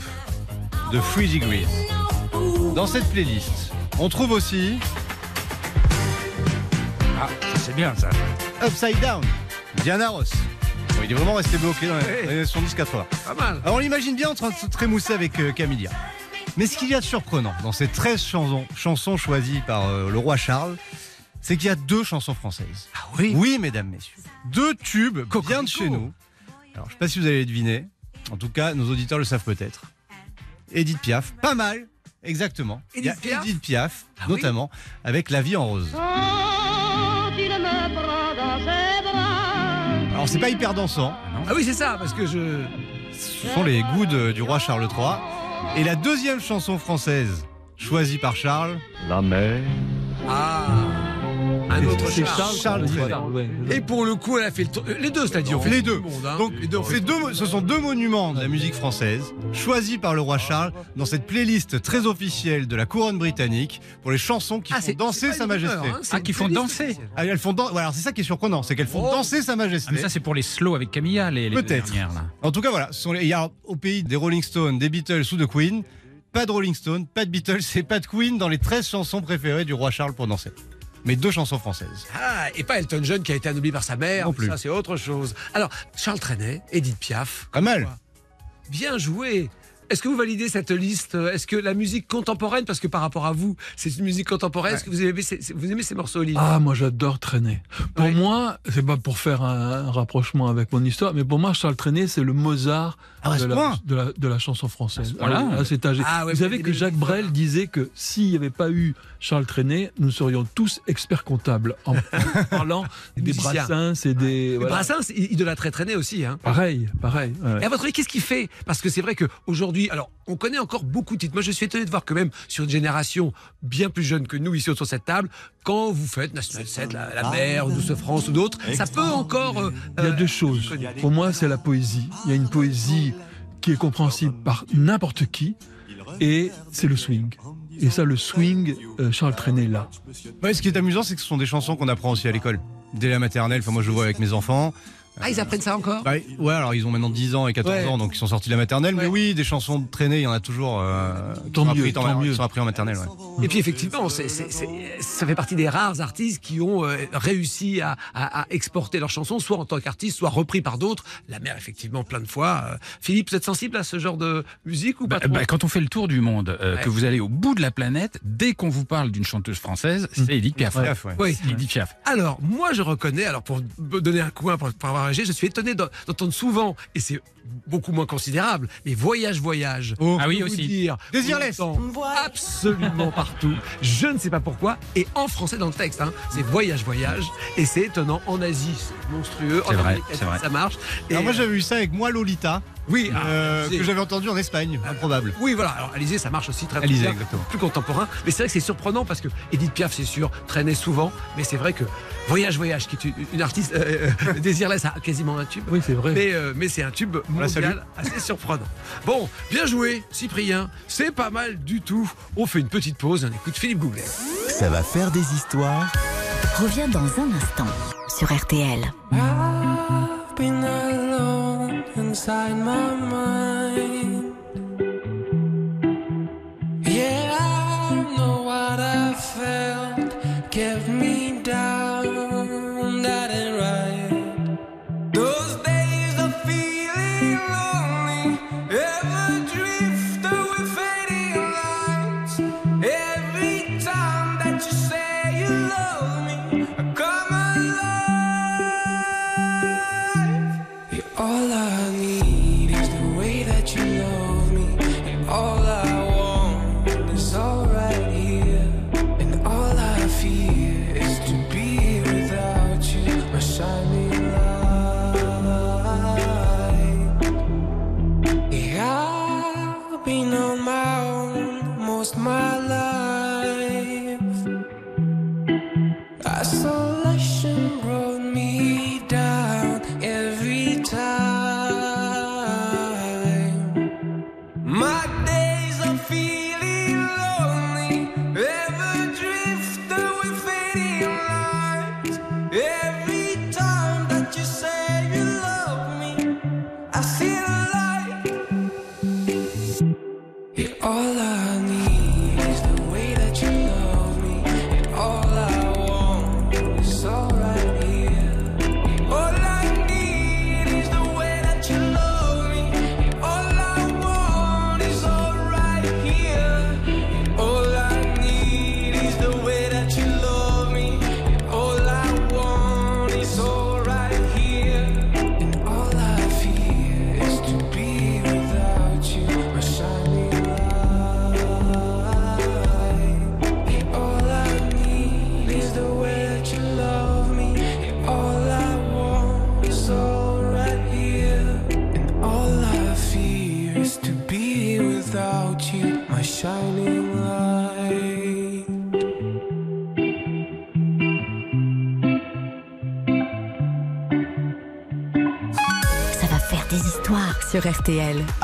de Free Degrees. Dans cette playlist, on trouve aussi c'est bien ça. Upside Down, Diana Ross. Bon, il est vraiment resté bloqué dans les années 70-80. Pas mal. Alors on l'imagine bien en train de se trémousser avec euh, Camilla. Mais ce qu'il y a de surprenant dans ces 13 chansons, chansons choisies par euh, le roi Charles, c'est qu'il y a deux chansons françaises. Ah oui? Oui, mesdames, messieurs. Deux tubes bien de chez nous. Alors je sais pas si vous allez deviner. En tout cas, nos auditeurs le savent peut-être. Edith Piaf, pas mal, exactement. Il y a Edith Piaf? Edith Piaf, Ah oui? notamment, avec La vie en rose. Alors c'est pas hyper dansant. Ah oui, c'est ça, parce que je. Ce sont les goûts de- du roi Charles III. Et la deuxième chanson française choisie par Charles, La mer. Ah Un autre C'est Charles. Charles, ouais. Et pour le coup, elle a fait le tour. Les deux, c'est-à-dire, on fait les deux. monde, hein. Donc, les deux, ces ce sont deux monuments de la musique française, choisis par le roi Charles dans cette playlist très officielle de la couronne britannique pour les chansons qui Ah, font danser Sa Majesté. hein, c'est Ah, qui font playlist danser. Ah, elles font dan- alors c'est ça qui est surprenant, c'est qu'elles font Oh. danser Sa Majesté. Ah, mais ça, c'est pour les slow avec Camilla, les, les Peut-être. dernières, là. En tout cas, voilà, ce sont les- il y a au pays des Rolling Stones, des Beatles ou de Queen, pas de Rolling Stones, pas de Beatles et pas de Queen dans les 13 chansons préférées du roi Charles pour danser. Mais deux chansons françaises. Ah, et pas Elton John qui a été anobli par sa mère. Non plus. Ça, c'est autre chose. Alors, Charles Trenet, Edith Piaf. Pas mal. Bien joué. Est-ce que vous validez cette liste? Est-ce que la musique contemporaine, parce que par rapport à vous, c'est une musique contemporaine, est-ce que vous aimez, ces, vous aimez ces morceaux, Olivier Ah, moi j'adore Traîner. Pour Ouais. moi, c'est pas pour faire un, un rapprochement avec mon histoire, mais pour moi, Charles Trenet, c'est le Mozart Ah, à de, la, de, la, de la chanson française. Voilà. Ah ouais, vous savez avez que Jacques. Brel disait que s'il n'y avait pas eu Charles Trenet, nous serions tous experts comptables en parlant des. Brassens et des. Voilà. Brassens, il, il de la très traîner aussi. Hein. Pareil, pareil. ouais. Et à votre avis, qu'est-ce qu'il fait? Parce que c'est vrai qu'aujourd'hui, alors, on connaît encore beaucoup de titres. Moi, je suis étonné de voir que même sur une génération bien plus jeune que nous, ici autour de cette table, quand vous faites National 7, La, la Mer, Douce France ou d'autres, ça peut encore. euh, Il y a euh, deux choses. Pour moi, c'est la poésie. Il y a une poésie qui est compréhensible par n'importe qui, et c'est le swing. Et ça, le swing, euh, Charles Trenet là. Ouais, ce qui est amusant, c'est que ce sont des chansons qu'on apprend aussi à l'école. Dès la maternelle, enfin moi je le vois avec mes enfants. Ah, ils apprennent ça encore Bah, ouais, alors ils ont maintenant 10 ans et 14 Ouais. ans, donc ils sont sortis de la maternelle. Mais oui, des chansons de traînée, il y en a toujours. euh, Tant mieux, appris tant en- mieux. qui sont appris en maternelle. ouais. Et puis effectivement, ça fait partie des rares artistes qui ont euh, réussi à, à- à exporter leurs chansons, soit en tant qu'artistes, soit repris par d'autres. La mer, effectivement, plein de fois. Euh, Philippe, vous êtes sensible à ce genre de musique ou pas Bah, trop bah, quand on fait le tour du monde, euh, Ouais. que vous allez au bout de la planète, dès qu'on vous parle d'une chanteuse française, c'est Edith Piaf. Piaf, ouais. Oui. Edith Piaf. Alors, moi, je reconnais, alors pour donner un coin pour, pour avoir âgé, je suis étonné d'en- d'entendre souvent, et c'est beaucoup moins considérable, mais Voyage, Voyage. Oh. Ah oui, aussi. Dire, Désirless. Absolument partout. Je ne sais pas pourquoi. Et en français dans le texte, hein, c'est Voyage, Voyage. Et c'est étonnant. En Asie, c'est monstrueux. C'est en vrai, Amérique c'est vrai. ça marche. Et, Alors moi j'avais eu ça avec moi Lolita, oui, ah, euh, c'est- que j'avais entendu en Espagne, improbable. Oui, voilà. Alors, Alizé, ça marche aussi très très Alizé, bien, exactement. plus contemporain. Mais c'est vrai que c'est surprenant parce que Edith Piaf, c'est sûr, traînait souvent. Mais c'est vrai que Voyage, Voyage, qui est une, une artiste euh, euh, désirless, a quasiment un tube. Oui, c'est vrai. Mais, euh, mais c'est un tube mondial assez surprenant. Bon, bien joué, Cyprien. C'est pas mal du tout. On fait une petite pause. On écoute Philippe Gouglet. Ça va faire des histoires. Revient dans un instant sur RTL. I've been alone inside my mind.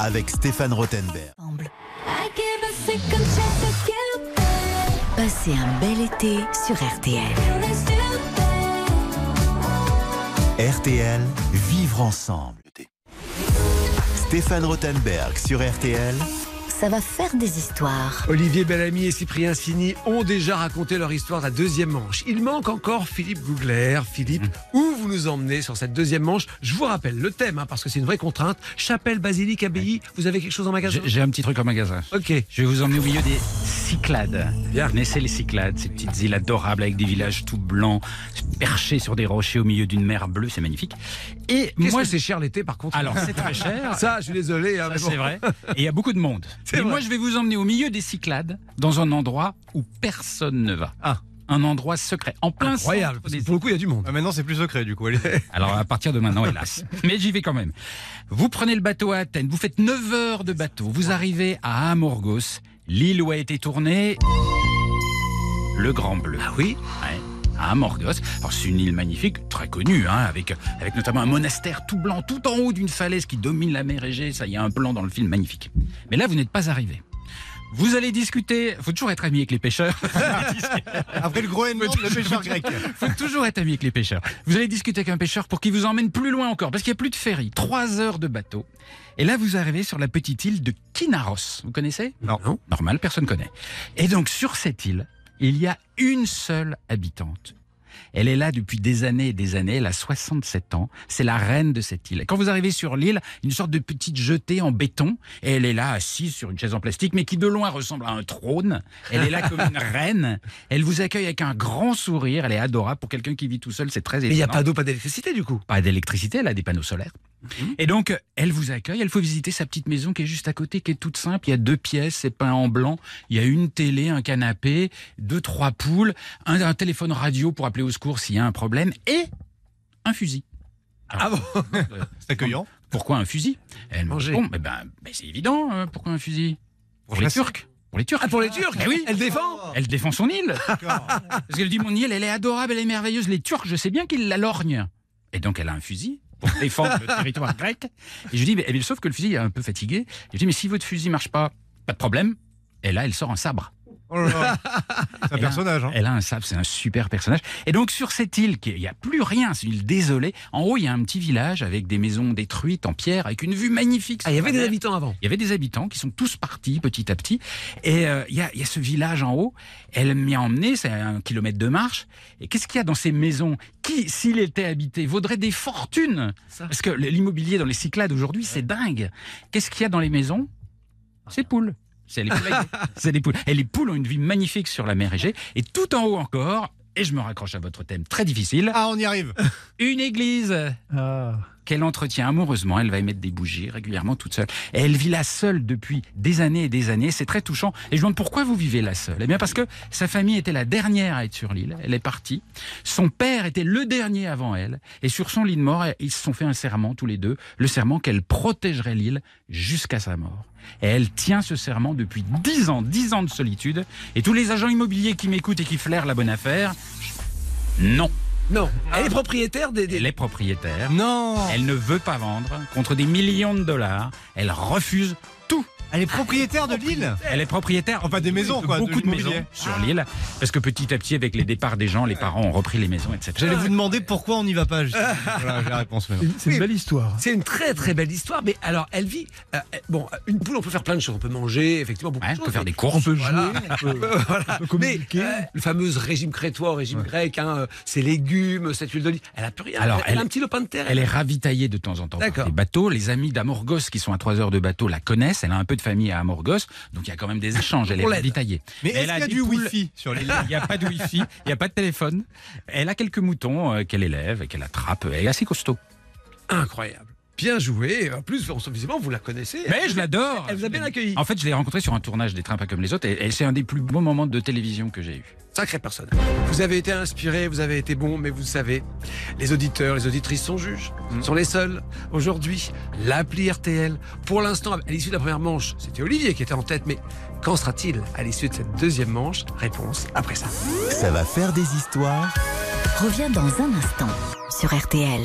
Avec Stéphane Rothenberg. Passez un bel été sur RTL. RTL, vivre ensemble. Stéphane Rothenberg sur RTL. Ça va faire des histoires. Olivier Bellamy et Cyprien Sini ont déjà raconté leur histoire de la deuxième manche. Il manque encore Philippe Gougler. Philippe, où vous nous emmenez sur cette deuxième manche Je vous rappelle le thème, hein, parce que c'est une vraie contrainte. Chapelle, basilique, abbaye. Vous avez quelque chose en magasin? J'ai un petit truc en magasin. Ok. Je vais vous emmener au milieu des Cyclades. Bien. Vous connaissez les Cyclades, ces petites îles adorables avec des villages tout blancs, perchés sur des rochers au milieu d'une mer bleue, c'est magnifique. Et moi, c'est cher l'été, par contre? Alors c'est très cher. Ça, je suis désolé. hein, bon. c'est vrai. Et il y a beaucoup de monde. Et vrai. moi, je vais vous emmener au milieu des Cyclades, dans un endroit où personne ne va. Ah. Un endroit secret, en plein Incroyable. centre parce que des pour le coup, il y a du monde. Ah, maintenant, c'est plus secret, du coup. Allez. Alors à partir de maintenant, hélas. Mais j'y vais quand même. Vous prenez le bateau à Athènes, vous faites 9 heures de bateau, vous arrivez à Amorgos, l'île où a été tourné le Grand Bleu. Ah oui Ouais, à Amorgos. Alors c'est une île magnifique, très connue, hein, avec, avec notamment un monastère tout blanc, tout en haut d'une falaise qui domine la mer Égée. Ça, il y a un plan dans le film magnifique. Mais là, vous n'êtes pas arrivé. Vous allez discuter. Faut toujours être ami avec les pêcheurs. Après le Groenland, le pêcheur grec. faut toujours être ami avec les pêcheurs. Vous allez discuter avec un pêcheur pour qu'il vous emmène plus loin encore, parce qu'il n'y a plus de ferry. Trois heures de bateau. Et là, vous arrivez sur la petite île de Kinaros. Vous connaissez? Non. Normal, personne connaît. Et donc, sur cette île, il y a une seule habitante. Elle est là depuis des années et des années. Elle a 67 ans. C'est la reine de cette île. Quand vous arrivez sur l'île, une sorte de petite jetée en béton. Et elle est là, assise sur une chaise en plastique, mais qui de loin ressemble à un trône. Elle est là comme une reine. Elle vous accueille avec un grand sourire. Elle est adorable. Pour quelqu'un qui vit tout seul, c'est très Mais il n'y a étonnant pas d'eau, pas d'électricité, du coup. pas d'électricité, elle a des panneaux solaires. Et donc, elle vous accueille, elle faut visiter sa petite maison qui est juste à côté, qui est toute simple. Il y a deux pièces, c'est peint en blanc. Il y a une télé, un canapé, deux, trois poules, un, un téléphone radio pour appeler au secours s'il y a un problème et un fusil. Ah bon C'est accueillant. Pourquoi un fusil? Elle me Manger. répond, Eh ben, ben, c'est évident, hein, pourquoi un fusil? Pour les. Turcs. Pour les Turcs. Ah, pour les Turcs Eh oui. Elle défend Elle défend son île. Parce qu'elle dit, mon île, elle est adorable, elle est merveilleuse. Les Turcs, je sais bien qu'ils la lorgnent. Et donc, elle a un fusil pour défendre le territoire grec. Et je lui dis, mais, mais sauf que le fusil est un peu fatigué. Et je lui dis, mais si votre fusil marche pas, pas de problème. Et là, elle sort un sabre. Oh là là. C'est un Elle a- personnage. Hein. Elle a un sabre, c'est un super personnage. Et donc sur cette île, qui- il n'y a plus rien, c'est une île désolée. En haut, il y a un petit village avec des maisons détruites en pierre, avec une vue magnifique. Ah, il y avait des habitants avant. Il y avait des habitants qui sont tous partis petit à petit. Et euh, il y, a, il y a ce village en haut. Elle m'y a emmené, c'est un kilomètre de marche. Et qu'est-ce qu'il y a dans ces maisons? Qui, s'il était habité, vaudrait des fortunes? Ça. Parce que l'immobilier dans les Cyclades aujourd'hui, c'est dingue. Qu'est-ce qu'il y a dans les maisons? C'est poules. C'est les. C'est poules. Et les poules ont une vie magnifique sur la mer Égée. Et tout en haut encore, et je me raccroche à votre thème très difficile, Ah, on y arrive. une église Ah. Qu'elle entretient amoureusement. Elle va émettre des bougies régulièrement toute seule. Et elle vit là seule depuis des années et des années. C'est très touchant. Et je me demande pourquoi vous vivez là seule? Eh bien parce que sa famille était la dernière à être sur l'île. Elle est partie. Son père était le dernier avant elle. Et sur son lit de mort, ils se sont fait un serment tous les deux. Le serment qu'elle protégerait l'île jusqu'à sa mort. Et elle tient ce serment depuis dix ans, dix ans de solitude. Et tous les agents immobiliers qui m'écoutent et qui flairent la bonne affaire, non. Non. Elle est propriétaire des. des- Elle est propriétaire. Non. Elle ne veut pas vendre contre des millions de dollars. Elle refuse tout. Elle est propriétaire de l'île. Elle est propriétaire Enfin, des maisons, de quoi, beaucoup de, maisons sur l'île. Parce que petit à petit, avec les départs des gens, les parents ont repris les maisons, etc. J'allais vous demander pourquoi on n'y va pas. voilà, j'ai la réponse maintenant. C'est une belle histoire. C'est une très très belle histoire, mais alors elle vit. euh, euh, bon, une poule, on peut faire plein de choses. On peut manger, effectivement, beaucoup Ouais, de on choses. peut faire des courses. On peut jouer, Voilà. on peut, voilà. on peut Mais euh, le fameux régime crétois, régime grec, hein, euh, ces légumes, cette huile d'olive, elle a plus rien. Alors, elle, elle- a un petit lopin de terre. Elle est ravitaillée de temps en temps par D'accord. des bateaux. Les amis d'Amorgos, qui sont à 3 heures de bateau, la connaissent. Elle a un peu de famille à Amorgos. Donc il y a quand même des échanges. Elle est ravitaillée. Mais Elle est-ce a qu'il y a du poules- Wi-Fi sur l'île Il n'y a pas de wifi, il n'y a pas de téléphone. Elle a quelques moutons euh, qu'elle élève et qu'elle attrape. Elle est assez costaud. Incroyable. Bien joué. En plus, visiblement, vous la connaissez. Mais je l'adore. Elle vous a bien accueilli. En fait, je l'ai rencontrée sur un tournage des Trains pas comme les autres et, et c'est un des plus beaux moments de télévision que j'ai eu. Sacrée personne. Vous avez été inspiré, vous avez été bon, mais vous savez, les auditeurs, les auditrices sont juges, sont les seuls. Aujourd'hui, l'appli RTL, pour l'instant, à l'issue de la première manche, c'était Olivier qui était en tête, mais qu'en sera-t-il à l'issue de cette deuxième manche? Réponse après ça. Ça va faire des histoires. Reviens dans un instant sur RTL.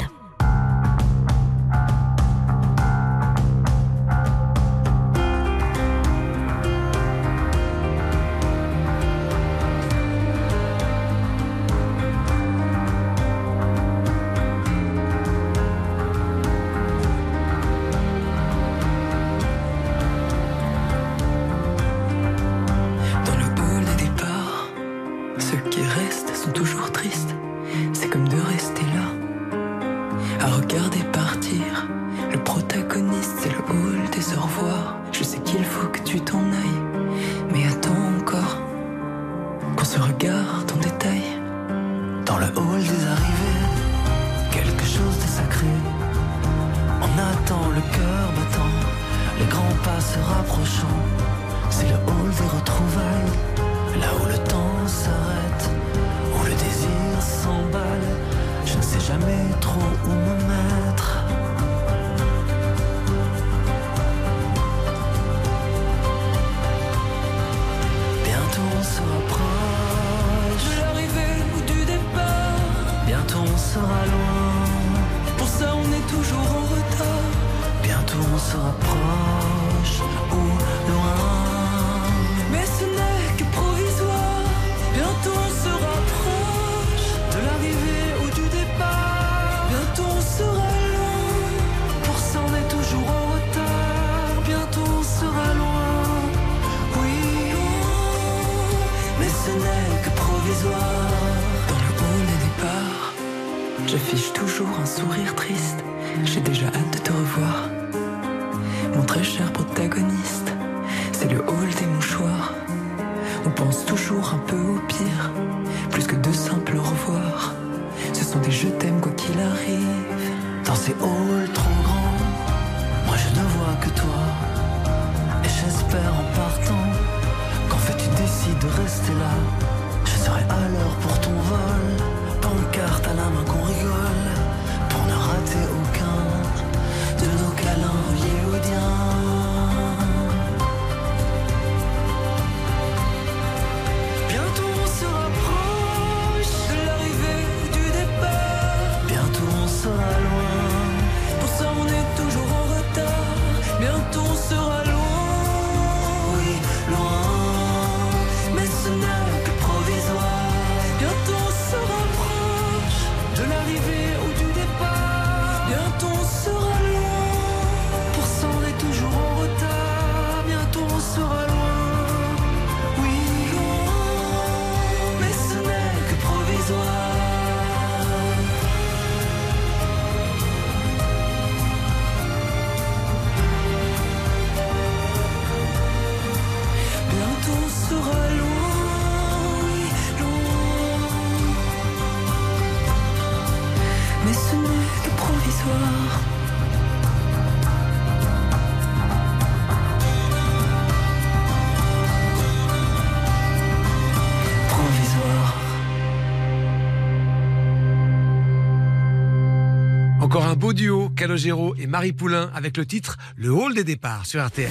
Calogero et Marie Poulain, avec le titre Le Hall des départs sur RTL.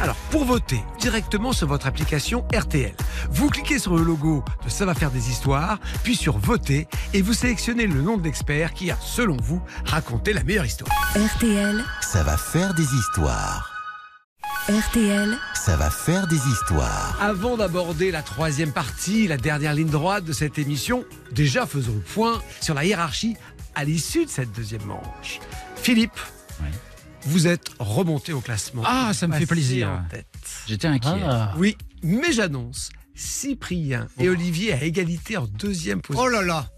Alors, pour voter directement sur votre application RTL, vous cliquez sur le logo de Ça va faire des histoires, puis sur Voter, et vous sélectionnez le nom de l'expert qui a, selon vous, raconté la meilleure histoire. RTL, Ça va faire des histoires. RTL, Ça va faire des histoires. Avant d'aborder la troisième partie, la dernière ligne droite de cette émission, déjà faisons le point sur la hiérarchie à l'issue de cette deuxième manche. Philippe, vous êtes remonté au classement. Ah, ça me fait plaisir. en tête. J'étais inquiet. Ah. Oui, mais j'annonce Cyprien et Olivier à égalité en deuxième position. Oh là là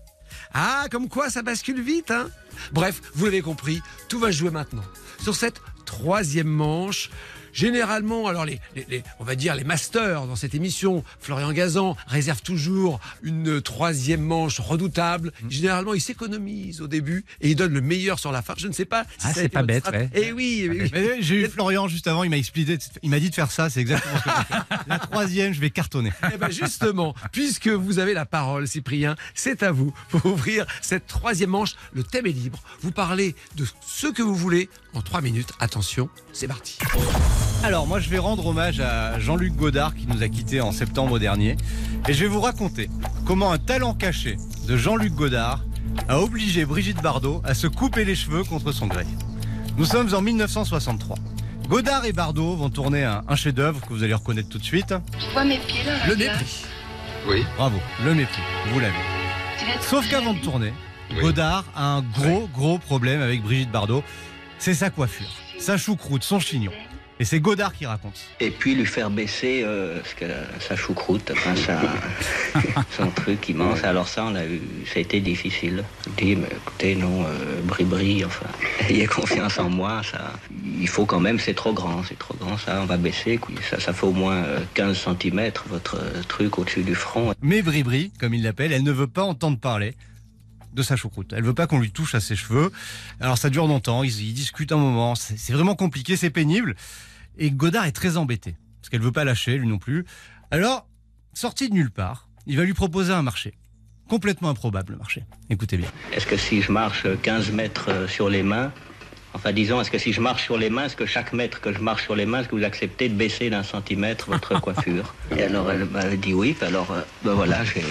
Ah, comme quoi ça bascule vite, hein Bref, vous l'avez compris, tout va jouer maintenant. Sur cette troisième manche, généralement, alors les, les- les- on va dire les masters dans cette émission, Florian Gazan réserve toujours une troisième manche redoutable. Mm. Généralement, il s'économise au début et il donne le meilleur sur la fin. Je ne sais pas si Ah, c'est pas bête, ouais. Eh oui, oui, oui. J'ai eu Florian juste avant, il m'a expliqué, il m'a dit de faire ça, c'est exactement ce que fait. La troisième, je vais cartonner. Eh ben justement, puisque vous avez la parole, Cyprien, c'est à vous pour ouvrir cette troisième manche. Le thème est libre. Vous parlez de ce que vous voulez en trois minutes. Attention, c'est parti. Alors moi je vais rendre hommage à Jean-Luc Godard qui nous a quittés en septembre dernier et je vais vous raconter comment un talent caché de Jean-Luc Godard a obligé Brigitte Bardot à se couper les cheveux contre son gré. Nous sommes en 1963. Godard et Bardot vont tourner un, un chef-d'œuvre que vous allez reconnaître tout de suite. Je vois mes pieds dans la Le mépris. Oui. Bravo, le mépris, vous l'avez. Sauf qu'avant de tourner, Godard a un gros, gros problème avec Brigitte Bardot. C'est sa coiffure, sa choucroute, son chignon. Et c'est Godard qui raconte. Et puis lui faire baisser euh, sa choucroute, enfin, sa- son truc immense. Alors ça, on a eu, ça a été difficile. Je dis, mais écoutez, non, euh, bri-bri, enfin, ayez confiance en moi, ça, il faut quand même, c'est trop grand, c'est trop grand, ça, on va baisser, ça, ça fait au moins euh, 15 cm, votre euh, truc au-dessus du front. Mais Bribri, comme il l'appelle, elle ne veut pas entendre parler. De sa choucroute. Elle veut pas qu'on lui touche à ses cheveux. Alors ça dure longtemps, ils, ils discutent un moment, c'est vraiment compliqué, c'est pénible. Et Godard est très embêté, parce qu'elle veut pas lâcher, lui non plus. Alors, sorti de nulle part, il va lui proposer un marché. Complètement improbable le marché. Écoutez bien. Est-ce que si je marche 15 mètres euh, sur les mains, enfin disons, est-ce que si je marche sur les mains, est-ce que chaque mètre que je marche sur les mains, est-ce que vous acceptez de baisser d'un centimètre votre coiffure? Et alors elle m'a dit oui, alors euh, ben voilà, j'ai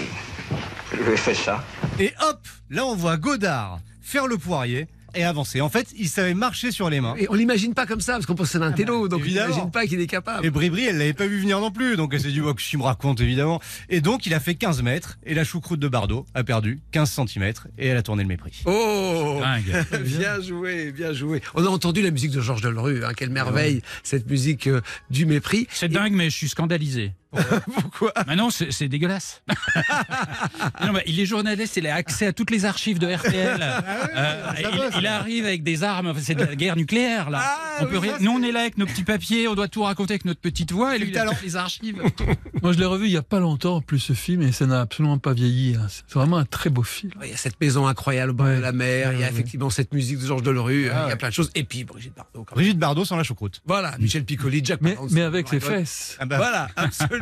j'ai fait ça. Et hop, là on voit Godard faire le poirier et avancer. En fait, il savait marcher sur les mains. Et on l'imagine pas comme ça, parce qu'on pense que c'est un télo, donc on évidemment. n'imagine pas qu'il est capable. Et Bribri, elle l'avait pas vu venir non plus, donc elle s'est dit, oh, que je me raconte évidemment. Et donc il a fait 15 mètres, et la choucroute de Bardot a perdu 15 cm, et elle a tourné le mépris. Oh Dingue. Bien joué, bien joué. On a entendu la musique de Georges Delerue, hein, quelle merveille, cette musique euh, du mépris. C'est dingue, mais je suis scandalisé. Pourquoi Mais non, c'est dégueulasse. non, mais il est journaliste, il a accès à toutes les archives de RTL. Euh, il, il arrive avec des armes, enfin, c'est de la guerre nucléaire là. on peut rien- Nous on est là avec nos petits papiers, on doit tout raconter avec notre petite voix et lui il a les archives. Moi, je l'ai revu il y a pas longtemps, en plus, ce film, et ça n'a absolument pas vieilli. hein. C'est vraiment un très beau film. Il y a cette maison incroyable au bord de la mer, il y a effectivement cette musique de Georges Delerue, Ah il y a plein de choses. Et puis Brigitte Bardot. quand même. Brigitte Bardot sans la choucroute. Voilà, Michel Piccoli, Jack Mais, mais avec ses fesses. Ah bah, Voilà, absolument.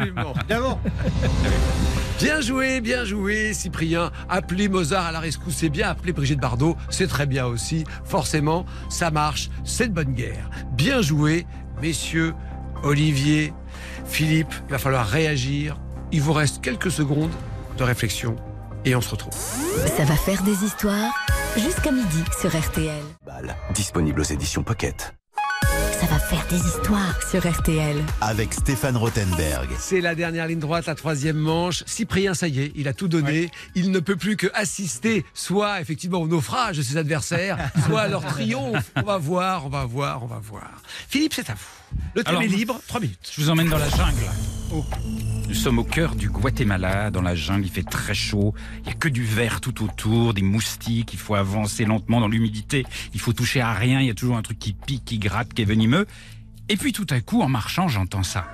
Bien joué, bien joué, Cyprien. Appeler Mozart à la rescousse, c'est bien. Appeler Brigitte Bardot, c'est très bien aussi. Forcément, ça marche. C'est de bonne guerre. Bien joué, messieurs, Olivier, Philippe. Il va falloir réagir. Il vous reste quelques secondes de réflexion et on se retrouve. Ça va faire des histoires jusqu'à midi sur RTL. Disponible aux éditions Pocket. Ça va faire des histoires sur RTL. Avec Stéphane Rothenberg. C'est la dernière ligne droite, la troisième manche. Cyprien, ça y est, il a tout donné. Il ne peut plus que assister, soit effectivement au naufrage de ses adversaires, soit à leur triomphe. On va voir, on va voir, on va voir. Philippe, c'est à vous. Le thème Alors, est libre, trois minutes. Je vous emmène dans la jungle. Nous sommes au cœur du Guatemala, dans la jungle, il fait très chaud, il n'y a que du vert tout autour, des moustiques, il faut avancer lentement dans l'humidité, il faut toucher à rien, il y a toujours un truc qui pique, qui gratte, qui est venimeux. Et puis tout à coup, en marchant, j'entends ça.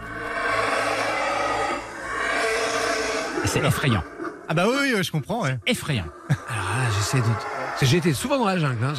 Et C'est effrayant, Ah bah oui, oui, je comprends. ouais. effrayant. Alors là, j'essaie de. été souvent dans la jungle. Hein.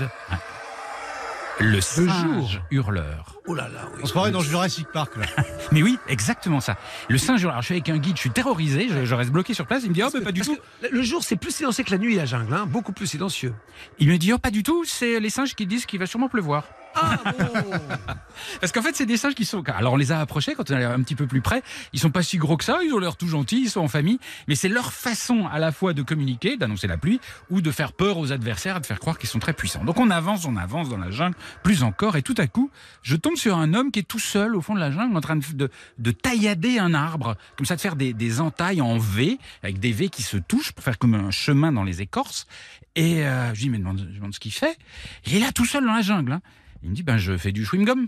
je- Le jour. singe hurleur. Oh là là, oui. On se croirait dans Jurassic Park là. Mais oui, exactement ça. Le singe. Alors, je suis avec un guide, je suis terrorisé, je, je reste bloqué sur place, il me dit, oh, mais pas du tout. Le jour, c'est plus silencieux que la nuit, la jungle. Hein. Beaucoup plus silencieux. Il me dit, oh, pas du tout, c'est les singes qui disent qu'il va sûrement pleuvoir. Ah bon Parce qu'en fait, c'est des singes qui sont. Alors, on les a approchés quand on est un petit peu plus près. Ils sont pas si gros que ça, ils ont l'air tout gentils, ils sont en famille. Mais c'est leur façon à la fois de communiquer, d'annoncer la pluie, ou de faire peur aux adversaires, de faire croire qu'ils sont très puissants. Donc, on avance, on avance dans la jungle, plus encore, et tout à coup, je tombe sur un homme qui est tout seul au fond de la jungle, en train de, de, de taillader un arbre, comme ça, de faire des, des entailles en V, avec des V qui se touchent pour faire comme un chemin dans les écorces. Et euh, je lui dis, mais demande, je demande ce qu'il fait. Il est là tout seul dans la jungle. hein. Il me dit, ben, je fais du chewing-gum.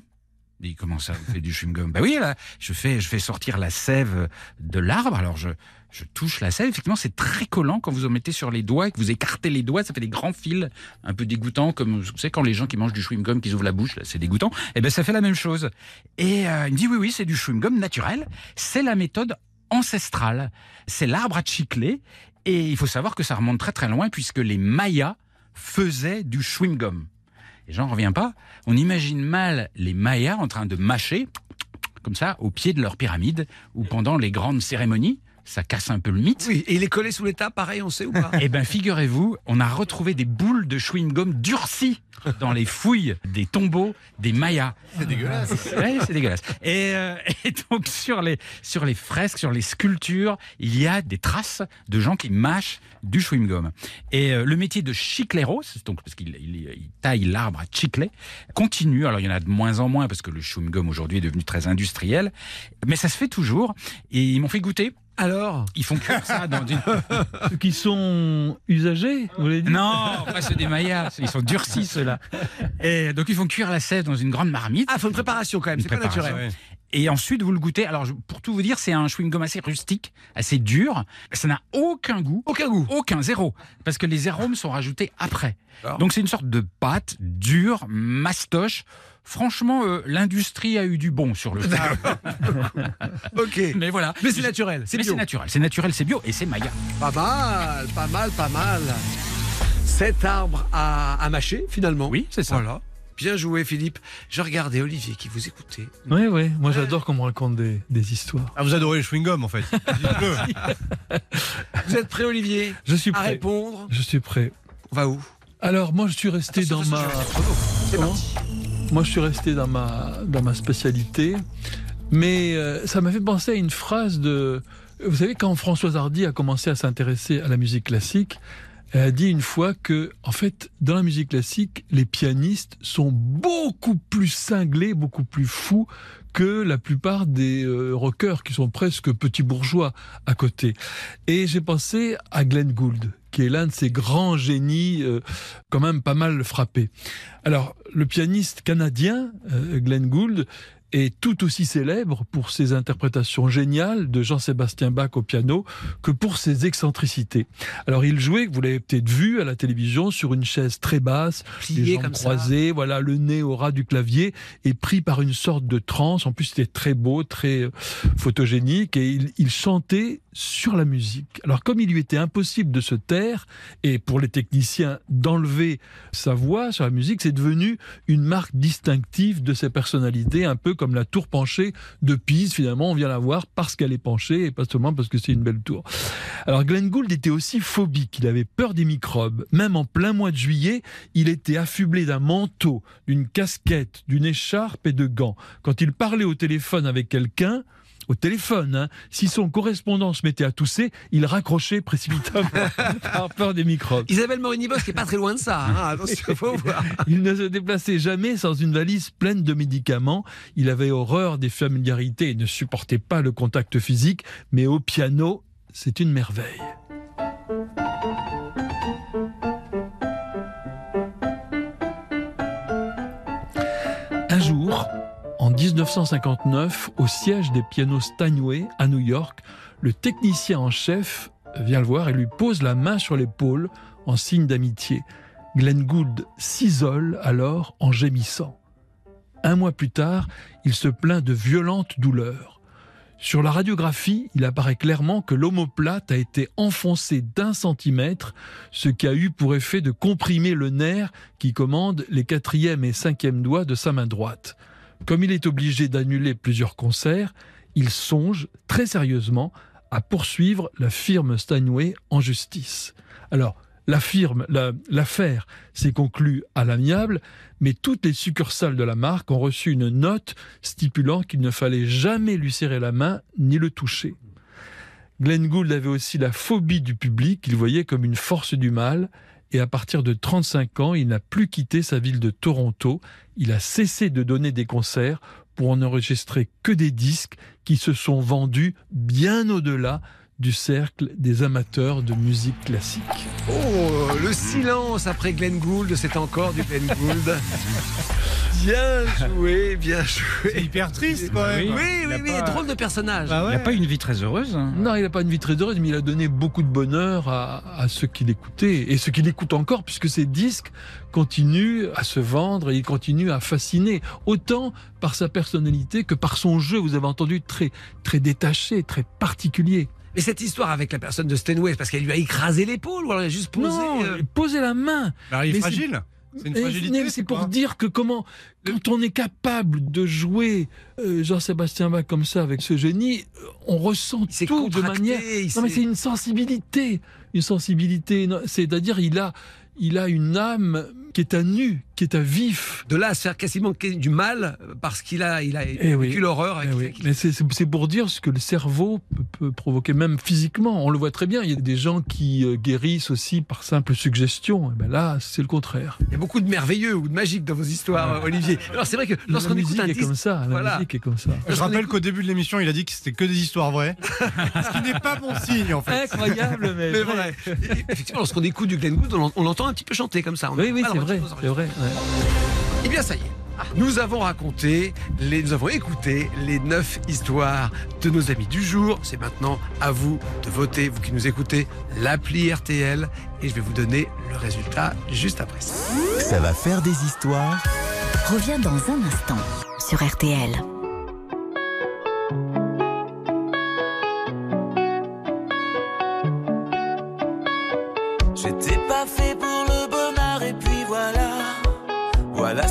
Il dit, comment ça, vous faites du chewing-gum? Ben oui, là, je fais, je fais sortir la sève de l'arbre. Alors, je, je touche la sève. Effectivement, c'est très collant quand vous en mettez sur les doigts et que vous écartez les doigts. Ça fait des grands fils, un peu dégoûtants, comme, vous savez, quand les gens qui mangent du chewing-gum, qui ouvrent la bouche, c'est dégoûtant. Eh ben, ça fait la même chose. Et euh, il me dit, oui, oui, c'est du chewing-gum naturel. C'est la méthode ancestrale. C'est l'arbre à chicler. Et il faut savoir que ça remonte très très loin puisque les Mayas faisaient du chewing-gum. Et j'en reviens pas. On imagine mal les Mayas en train de mâcher, comme ça, au pied de leur pyramide, ou pendant les grandes cérémonies. Ça casse un peu le mythe. Oui, et il est collé sous l'état, pareil, on sait ou pas Eh ben, figurez-vous, on a retrouvé des boules de chewing-gum durcies dans les fouilles des tombeaux des Mayas. C'est dégueulasse. Ouais, c'est dégueulasse. Et, euh, et donc sur les sur les fresques, sur les sculptures, il y a des traces de gens qui mâchent du chewing-gum. Et euh, le métier de chicleros, donc parce qu'il il, il taille l'arbre à chicler, continue. Alors il y en a de moins en moins parce que le chewing-gum aujourd'hui est devenu très industriel, mais ça se fait toujours. Et ils m'ont fait goûter. Alors Ils font cuire ça dans une Ceux qui sont usagés, vous voulez dire non, pas ceux des Mayas, ils sont durcis ceux-là. Et donc ils font cuire la sève dans une grande marmite. Ah, faut une préparation quand même, c'est pas naturel. Et ensuite, vous le goûtez. Alors, pour tout vous dire, c'est un chewing-gum assez rustique, assez dur. Ça n'a aucun goût. Aucun goût. Aucun, zéro. Parce que les arômes sont rajoutés après. Donc, c'est une sorte de pâte dure, mastoche. Franchement, euh, l'industrie a eu du bon sur le fait. Ok. Mais voilà. Mais c'est naturel, c'est Mais bio. c'est naturel. C'est naturel, c'est bio et c'est Maya. Pas mal, pas mal, pas mal. Cet arbre à, à mâcher, finalement. Oui, c'est ça. Voilà. Bien joué, Philippe. Je regardais Olivier qui vous écoutait. Oui, oui. Moi, j'adore qu'on me raconte des, des histoires. Ah, vous adorez les chewing-gums en fait. Vous êtes prêt, Olivier Je suis À prêt. répondre? Je suis prêt. On va où? Alors, moi, je suis resté Attention, dans ma. le. C'est parti. Moi, je suis resté dans ma, dans ma spécialité. Mais euh, ça m'a fait penser à une phrase de. Vous savez, quand Françoise Hardy a commencé à s'intéresser à la musique classique, elle a dit une fois que, en fait, dans la musique classique, les pianistes sont beaucoup plus cinglés, beaucoup plus fous que la plupart des euh, rockers qui sont presque petits bourgeois à côté. Et j'ai pensé à Glenn Gould, qui est l'un de ces grands génies, euh, quand même pas mal frappé. Alors, le pianiste canadien, euh, Glenn Gould, est tout aussi célèbre pour ses interprétations géniales de Jean-Sébastien Bach au piano que pour ses excentricités. Alors il jouait, vous l'avez peut-être vu à la télévision, sur une chaise très basse, Plié les jambes comme ça. croisées, voilà, le nez au ras du clavier, et pris par une sorte de transe. En plus, c'était très beau, très euh, photogénique, et il, il chantait sur la musique. Alors comme il lui était impossible de se taire, et pour les techniciens d'enlever sa voix sur la musique, c'est devenu une marque distinctive de sa personnalité, un peu comme la tour penchée de Pise. Finalement, on vient la voir parce qu'elle est penchée et pas seulement parce que c'est une belle tour. Alors Glenn Gould était aussi phobique, il avait peur des microbes. Même en plein mois de juillet, il était affublé d'un manteau, d'une casquette, d'une écharpe et de gants. Quand il parlait au téléphone avec quelqu'un, au téléphone, hein, si son correspondant se mettait à tousser, il raccrochait précipitamment par peur des microbes. Isabelle Morini-Bosch qui est pas très loin de ça. hein. Attention, faut voir. Il ne se déplaçait jamais sans une valise pleine de médicaments. Il avait horreur des familiarités et ne supportait pas le contact physique, mais au piano, c'est une merveille. 1959, au siège des pianos Steinway à New York, le technicien en chef vient le voir et lui pose la main sur l'épaule en signe d'amitié. Glenn Gould s'isole alors en gémissant. Un mois plus tard, il se plaint de violentes douleurs. Sur la radiographie, il apparaît clairement que l'omoplate a été enfoncée d'un centimètre, ce qui a eu pour effet de comprimer le nerf qui commande les quatrième et cinquième doigts de sa main droite. Comme il est obligé d'annuler plusieurs concerts, il songe très sérieusement à poursuivre la firme Steinway en justice. Alors, l'affaire s'est conclue à l'amiable, mais toutes les succursales de la marque ont reçu une note stipulant qu'il ne fallait jamais lui serrer la main ni le toucher. Glenn Gould avait aussi la phobie du public qu'il voyait comme une force du mal, et à partir de 35 ans, il n'a plus quitté sa ville de Toronto. Il a cessé de donner des concerts pour n'enregistrer que des disques qui se sont vendus bien au-delà du cercle des amateurs de musique classique. Oh, le silence après Glenn Gould, c'est encore du Glenn Gould. Bien joué, bien joué. C'est hyper triste quand même. Oui, oui, oui, pas- drôle de personnage. Ah Il n'a pas une vie très heureuse. hein. Non, il n'a pas une vie très heureuse, mais il a donné beaucoup de bonheur à, à ceux qui l'écoutaient et ceux qui l'écoutent encore, puisque ses disques continuent à se vendre et ils continuent à fasciner, autant par sa personnalité que par son jeu. Vous avez entendu très, très détaché, très particulier. Mais cette histoire avec la personne de Steinway, c'est parce qu'elle lui a écrasé l'épaule ou alors elle a juste posé. non, euh, posez la main. Bah, il est Mais fragile. C'est une Mais- fragilité. mais C'est pour dire que comment, quand on est capable de jouer euh, Jean-Sébastien Bach comme ça avec ce génie, euh, on ressent tout de manière. Non mais c'est une sensibilité, une sensibilité. C'est-à-dire il a, il a une âme qui est à nu, qui est à vif. De là à se faire quasiment du mal parce qu'il a, il a Eh oui. vécu l'horreur. avec- Eh oui, Mais c'est- pour dire ce que le cerveau peut, peut provoquer, même physiquement. On le voit très bien. Il y a des gens qui euh, guérissent aussi par simple suggestion. Et ben là, c'est le contraire. Il y a beaucoup de merveilleux ou de magique dans vos histoires, Olivier. Alors c'est vrai que La lorsqu'on écoute musique un est disque, comme ça. La voilà. musique est comme ça. Je rappelle qu'au début de l'émission, il a dit que c'était que des histoires vraies. ce qui n'est pas bon signe en fait. Incroyable, mais, Mais vrai. Effectivement, lorsqu'on écoute du Glenn Gould, on l'en- on l'entend un petit peu chanter comme ça. On Oui, a oui, pas c'est le vrai, c'est vrai. ouais. Eh bien, ça y est. Nous avons raconté, les, nous avons écouté les neuf histoires de nos amis du jour. C'est maintenant à vous de voter, vous qui nous écoutez, l'appli RTL. Et je vais vous donner le résultat juste après ça. Ça va faire des histoires. Reviens dans un instant sur RTL. J'étais Voilà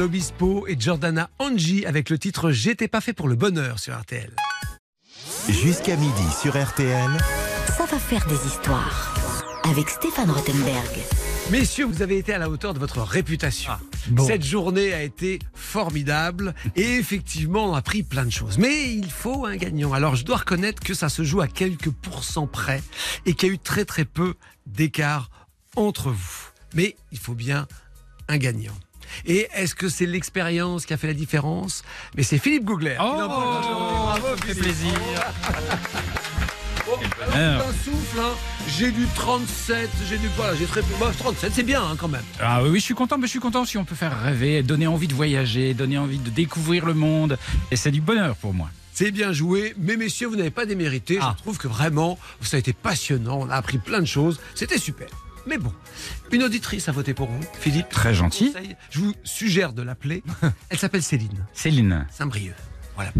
Pascal Obispo et Jordana Angie avec le titre J'étais pas fait pour le bonheur sur RTL. Jusqu'à midi sur RTL. Ça va faire des histoires. Avec Stéphane Rothenberg. Messieurs, vous avez été à la hauteur de votre réputation. bon. Cette journée a été formidable et effectivement, on a appris plein de choses. Mais il faut un gagnant. Alors, je dois reconnaître que ça se joue à quelques pourcents près et qu'il y a eu très très peu d'écart entre vous. Mais il faut bien un gagnant. Et est-ce que c'est l'expérience qui a fait la différence? Mais c'est Philippe Gougler. Oh, aujourd'hui. Bravo, ça fait plaisir. Oh, alors, d'un souffle, hein. j'ai du 37, j'ai du voilà, j'ai très bah, 37, c'est bien hein, quand même. Ah oui, oui, je suis content, mais je suis content si on peut faire rêver, donner envie de voyager, donner envie de découvrir le monde. Et c'est du bonheur pour moi. C'est bien joué, mais messieurs, vous n'avez pas démérité. Ah. Je trouve que vraiment, ça a été passionnant. On a appris plein de choses. C'était super. Mais bon, une auditrice a voté pour vous, Philippe. Très gentil. Je vous suggère de l'appeler. Elle s'appelle Céline Céline. Saint-Brieuc. Voilà.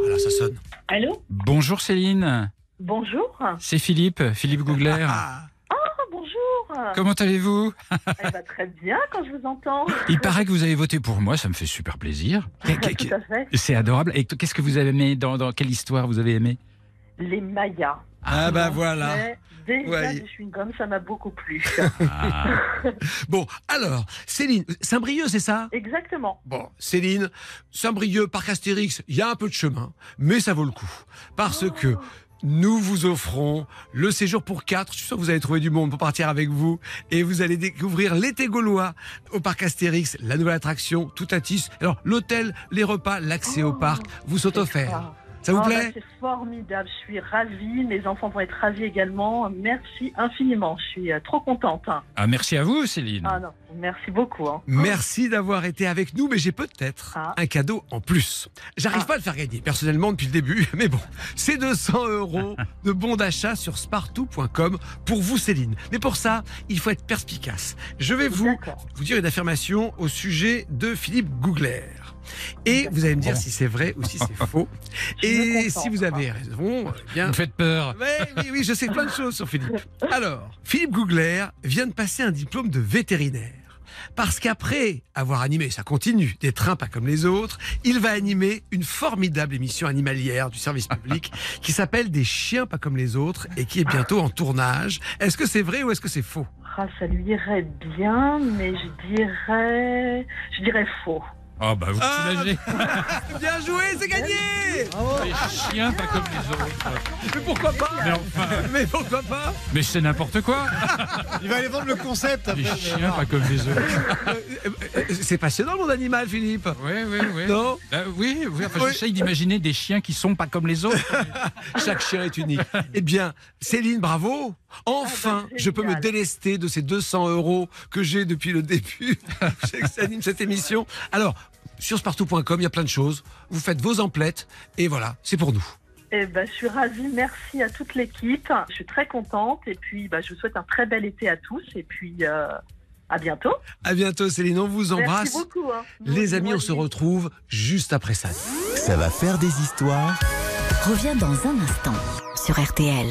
Voilà, ça sonne. Allô? Bonjour Céline. Bonjour. C'est Philippe, Philippe Gougler. Ah, Ah, bonjour. Comment allez-vous? Eh ben, très bien quand je vous entends. Il paraît que vous avez voté pour moi, ça me fait super plaisir. Tout à fait. C'est adorable. Et qu'est-ce que vous avez aimé dans, dans quelle histoire vous avez aimé? Les Mayas. Ah bah voilà. Mais déjà Ouais. du chewing-gum, ça m'a beaucoup plu. Ah. Bon, alors, Céline, Saint-Brieuc, c'est ça? Exactement. Bon, Céline, Saint-Brieuc, Parc Astérix, il y a un peu de chemin, mais ça vaut le coup. Parce que nous vous offrons le séjour pour quatre. Je suis sûr que vous allez trouver du monde pour partir avec vous. Et vous allez découvrir l'été gaulois au Parc Astérix, la nouvelle attraction, tout à Tis. Alors, l'hôtel, les repas, l'accès au parc vous sont offerts. Ça vous Ah, plaît bah, C'est formidable. Je suis ravie. Mes enfants vont être ravis également. Merci infiniment. Je suis euh, trop contente. hein. Ah, merci à vous Céline. Ah non, merci beaucoup. hein. Merci d'avoir été avec nous, mais j'ai peut-être Ah. un cadeau en plus. J'arrive pas à le faire gagner personnellement depuis le début, mais bon, c'est 200 euros de bons d'achat sur spartou.com pour vous, Céline. Mais pour ça, il faut être perspicace. Je vais vous, vous dire une affirmation au sujet de Philippe Gougler. Et vous allez me dire si c'est vrai ou si c'est faux. Je Et si vous avez raison, eh bien. Vous me faites peur. Ouais, oui, oui, je sais plein de choses sur Philippe. Alors, Philippe Gougler vient de passer un diplôme de vétérinaire. Parce qu'après avoir animé, ça continue, des trains pas comme les autres, il va animer une formidable émission animalière du service public qui s'appelle Des chiens pas comme les autres et qui est bientôt en tournage. Est-ce que c'est vrai ou est-ce que c'est faux? Ah, ça lui irait bien, mais je dirais, je dirais faux. Oh bah vous Ah, soulagez. Bien joué, c'est gagné Les chiens pas comme les autres. Mais pourquoi pas Mais enfin, Mais pourquoi pas mais c'est n'importe quoi. Il va aller vendre le concept Les chiens pas comme les autres. Euh, euh, C'est passionnant mon animal, Philippe. Oui, oui, oui. Non Bah oui, oui, enfin, Oui. j'essaye d'imaginer des chiens qui sont pas comme les autres. Chaque chien est unique. Eh bien, Céline, bravo. Enfin, Ah bah, je peux me délester de ces 200 euros que j'ai depuis le début que j'anime cette émission. Alors, sur spartou.com, il y a plein de choses. Vous faites vos emplettes et voilà, c'est pour nous. Eh ben, je suis ravie. Merci à toute l'équipe. Je suis très contente. Et puis, bah, je vous souhaite un très bel été à tous. Et puis, euh, à bientôt. À bientôt, Céline. On vous embrasse. Merci beaucoup. hein. Les amis, on se retrouve juste après ça. Ça va faire des histoires. Reviens dans un instant sur RTL.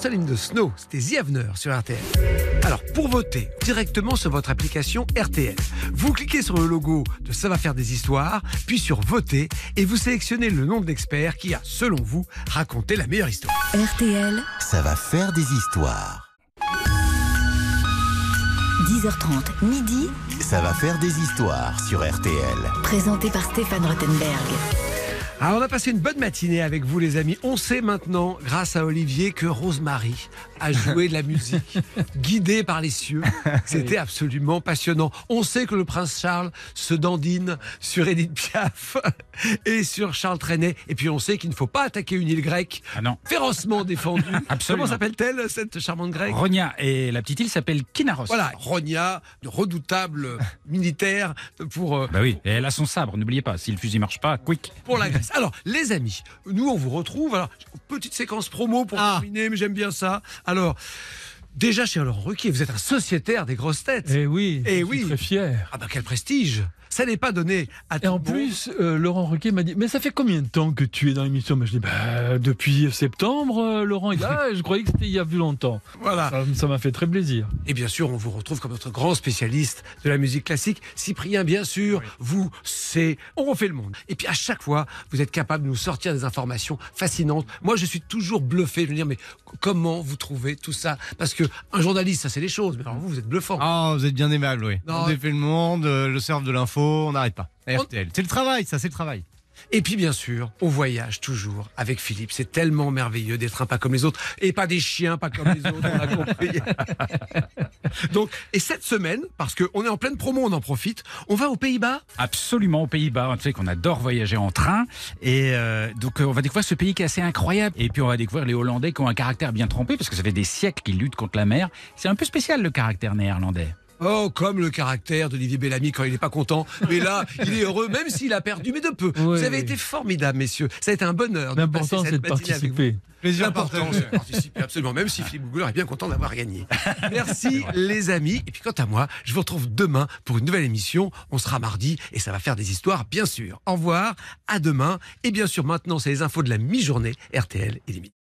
Castle in the Snow, c'était The Avener sur RTL. Alors, pour voter directement sur votre application RTL, vous cliquez sur le logo de Ça va faire des histoires, puis sur Voter, et vous sélectionnez le nom de l'expert qui a, selon vous, raconté la meilleure histoire. RTL, Ça va faire des histoires. 10h30, midi, Ça va faire des histoires sur RTL. présenté par Stéphane Rottenberg. Alors, on a passé une bonne matinée avec vous, les amis. On sait maintenant, grâce à Olivier, que Rosemary a joué de la musique, guidée par les cieux. C'était absolument passionnant. On sait que le prince Charles se dandine sur Edith Piaf et sur Charles Trenet. Et puis, on sait qu'il ne faut pas attaquer une île grecque Ah non. férocement défendue. Absolument. Comment s'appelle-t-elle, cette charmante grecque? Rogna et la petite île s'appelle Kinaros. Voilà, de redoutable militaire pour, euh, Bah oui, et elle a son sabre, n'oubliez pas, si le fusil marche pas, quick. pour la Grèce. Alors, les amis, nous, on vous retrouve. Alors, petite séquence promo pour Ah. terminer, mais j'aime bien ça. Alors, déjà chez Laurent Ruquier, vous êtes un sociétaire des grosses têtes. Eh oui, Eh je oui. suis très fier. Ah bah quel prestige Ça n'est pas donné à tout Et en monde. plus, euh, Laurent Ruquier m'a dit Mais ça fait combien de temps que tu es dans l'émission? Mais Je dis bah, Depuis septembre, euh, Laurent. Il dit Ah, je croyais que c'était il y a plus longtemps. Voilà. Ça- m'a fait très plaisir. Et bien sûr, on vous retrouve comme notre grand spécialiste de la musique classique. Cyprien, bien sûr, vous, c'est... On refait le monde. Et puis à chaque fois, vous êtes capable de nous sortir des informations fascinantes. Moi, je suis toujours bluffé. Je veux dire, mais comment vous trouvez tout ça? Parce que un journaliste, ça c'est les choses. Mais alors vous, vous êtes bluffant. Ah, vous êtes bien aimable, oui. Non. On défait le monde, euh, le cerf de l'info, on n'arrête pas. RTL. C'est le travail, ça, c'est le travail. Et puis bien sûr, on voyage toujours avec Philippe. C'est tellement merveilleux d'être un pas comme les autres et pas des chiens pas comme les autres, on a compris. Donc, et cette semaine, parce qu'on est en pleine promo, on en profite, on va aux Pays-Bas. Absolument aux Pays-Bas. On sait qu'on adore voyager en train. Et euh, donc, euh, on va découvrir ce pays qui est assez incroyable. Et puis, on va découvrir les Hollandais qui ont un caractère bien trempé, parce que ça fait des siècles qu'ils luttent contre la mer. C'est un peu spécial, le caractère néerlandais. Oh, comme le caractère d'Olivier Bellamy quand il n'est pas content. Mais là, il est heureux, même s'il a perdu, mais de peu. Vous avez oui. été formidables, messieurs. Ça a été un bonheur. L'important, c'est de participer. Plaisir L'important, c'est de participer, absolument. Même si Philippe Googler est bien content d'avoir gagné. Merci, les amis. Et puis, quant à moi, je vous retrouve demain pour une nouvelle émission. On sera mardi et ça va faire des histoires, bien sûr. Au revoir, à demain. Et bien sûr, maintenant, c'est les infos de la mi-journée, RTL et midi.